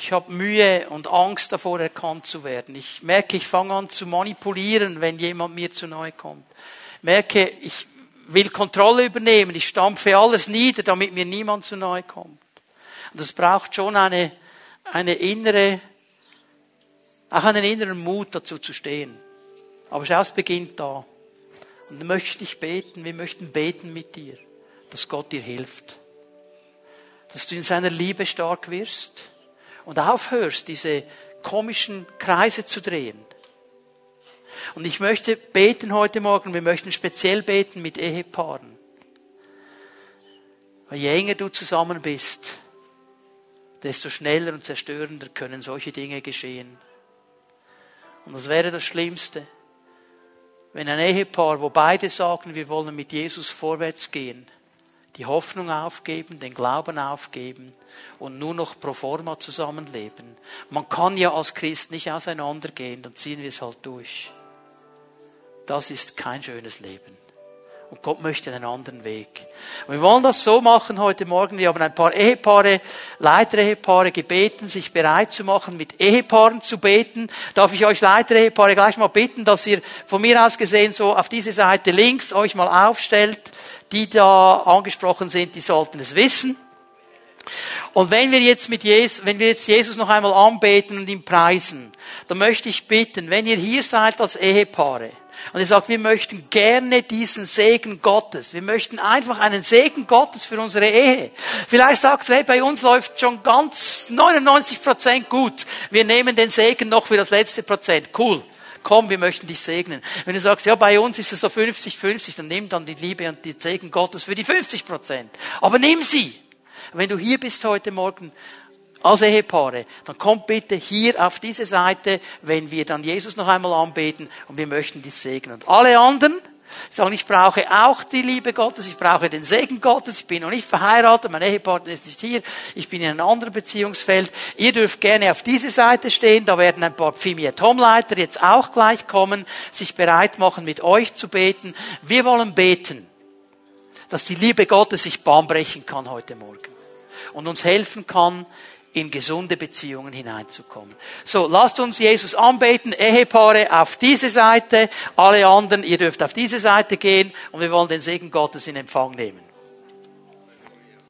Ich habe Mühe und Angst davor, erkannt zu werden. Ich merke, ich fange an zu manipulieren, wenn jemand mir zu nahe kommt. Ich merke, ich will Kontrolle übernehmen. Ich stampfe alles nieder, damit mir niemand zu nahe kommt. Und es braucht schon eine, eine innere, auch einen inneren Mut dazu zu stehen. Aber schau, es beginnt da. Und ich möchte dich beten, wir möchten beten mit dir, dass Gott dir hilft. Dass du in seiner Liebe stark wirst und aufhörst, diese komischen Kreise zu drehen. Und ich möchte beten heute Morgen, wir möchten speziell beten mit Ehepaaren. Weil je enger du zusammen bist, desto schneller und zerstörender können solche Dinge geschehen. Und das wäre das Schlimmste, wenn ein Ehepaar, wo beide sagen, wir wollen mit Jesus vorwärts gehen, die Hoffnung aufgeben, den Glauben aufgeben und nur noch pro forma zusammenleben. Man kann ja als Christ nicht auseinandergehen, dann ziehen wir es halt durch. Das ist kein schönes Leben. Und Gott möchte einen anderen Weg. Und wir wollen das so machen heute Morgen. Wir haben ein paar Ehepaare, Leiter-Ehepaare gebeten, sich bereit zu machen, mit Ehepaaren zu beten. Darf ich euch Leiter-Ehepaare gleich mal bitten, dass ihr von mir aus gesehen so auf diese Seite links euch mal aufstellt. Die da angesprochen sind, die sollten es wissen. Und wenn wir jetzt mit Jesus, wenn wir jetzt Jesus noch einmal anbeten und ihn preisen, dann möchte ich bitten, wenn ihr hier seid als Ehepaare, und er sagt, wir möchten gerne diesen Segen Gottes. Wir möchten einfach einen Segen Gottes für unsere Ehe. Vielleicht sagst du, hey, bei uns läuft schon ganz 99 Prozent gut. Wir nehmen den Segen noch für das letzte Prozent. Cool. Komm, wir möchten dich segnen. Wenn du sagst, ja, bei uns ist es so 50-50, dann nimm dann die Liebe und die Segen Gottes für die 50 Prozent. Aber nimm sie. Wenn du hier bist heute Morgen als Ehepaare, dann kommt bitte hier auf diese Seite, wenn wir dann Jesus noch einmal anbeten und wir möchten dich segnen. Und alle anderen sagen, ich brauche auch die Liebe Gottes, ich brauche den Segen Gottes, ich bin noch nicht verheiratet, mein Ehepartner ist nicht hier, ich bin in einem anderen Beziehungsfeld. Ihr dürft gerne auf diese Seite stehen, da werden ein paar Pfimiet Homleiter jetzt auch gleich kommen, sich bereit machen, mit euch zu beten. Wir wollen beten, dass die Liebe Gottes sich bahnbrechen kann heute Morgen und uns helfen kann, in gesunde Beziehungen hineinzukommen. So, lasst uns Jesus anbeten, Ehepaare auf diese Seite, alle anderen, ihr dürft auf diese Seite gehen und wir wollen den Segen Gottes in Empfang nehmen.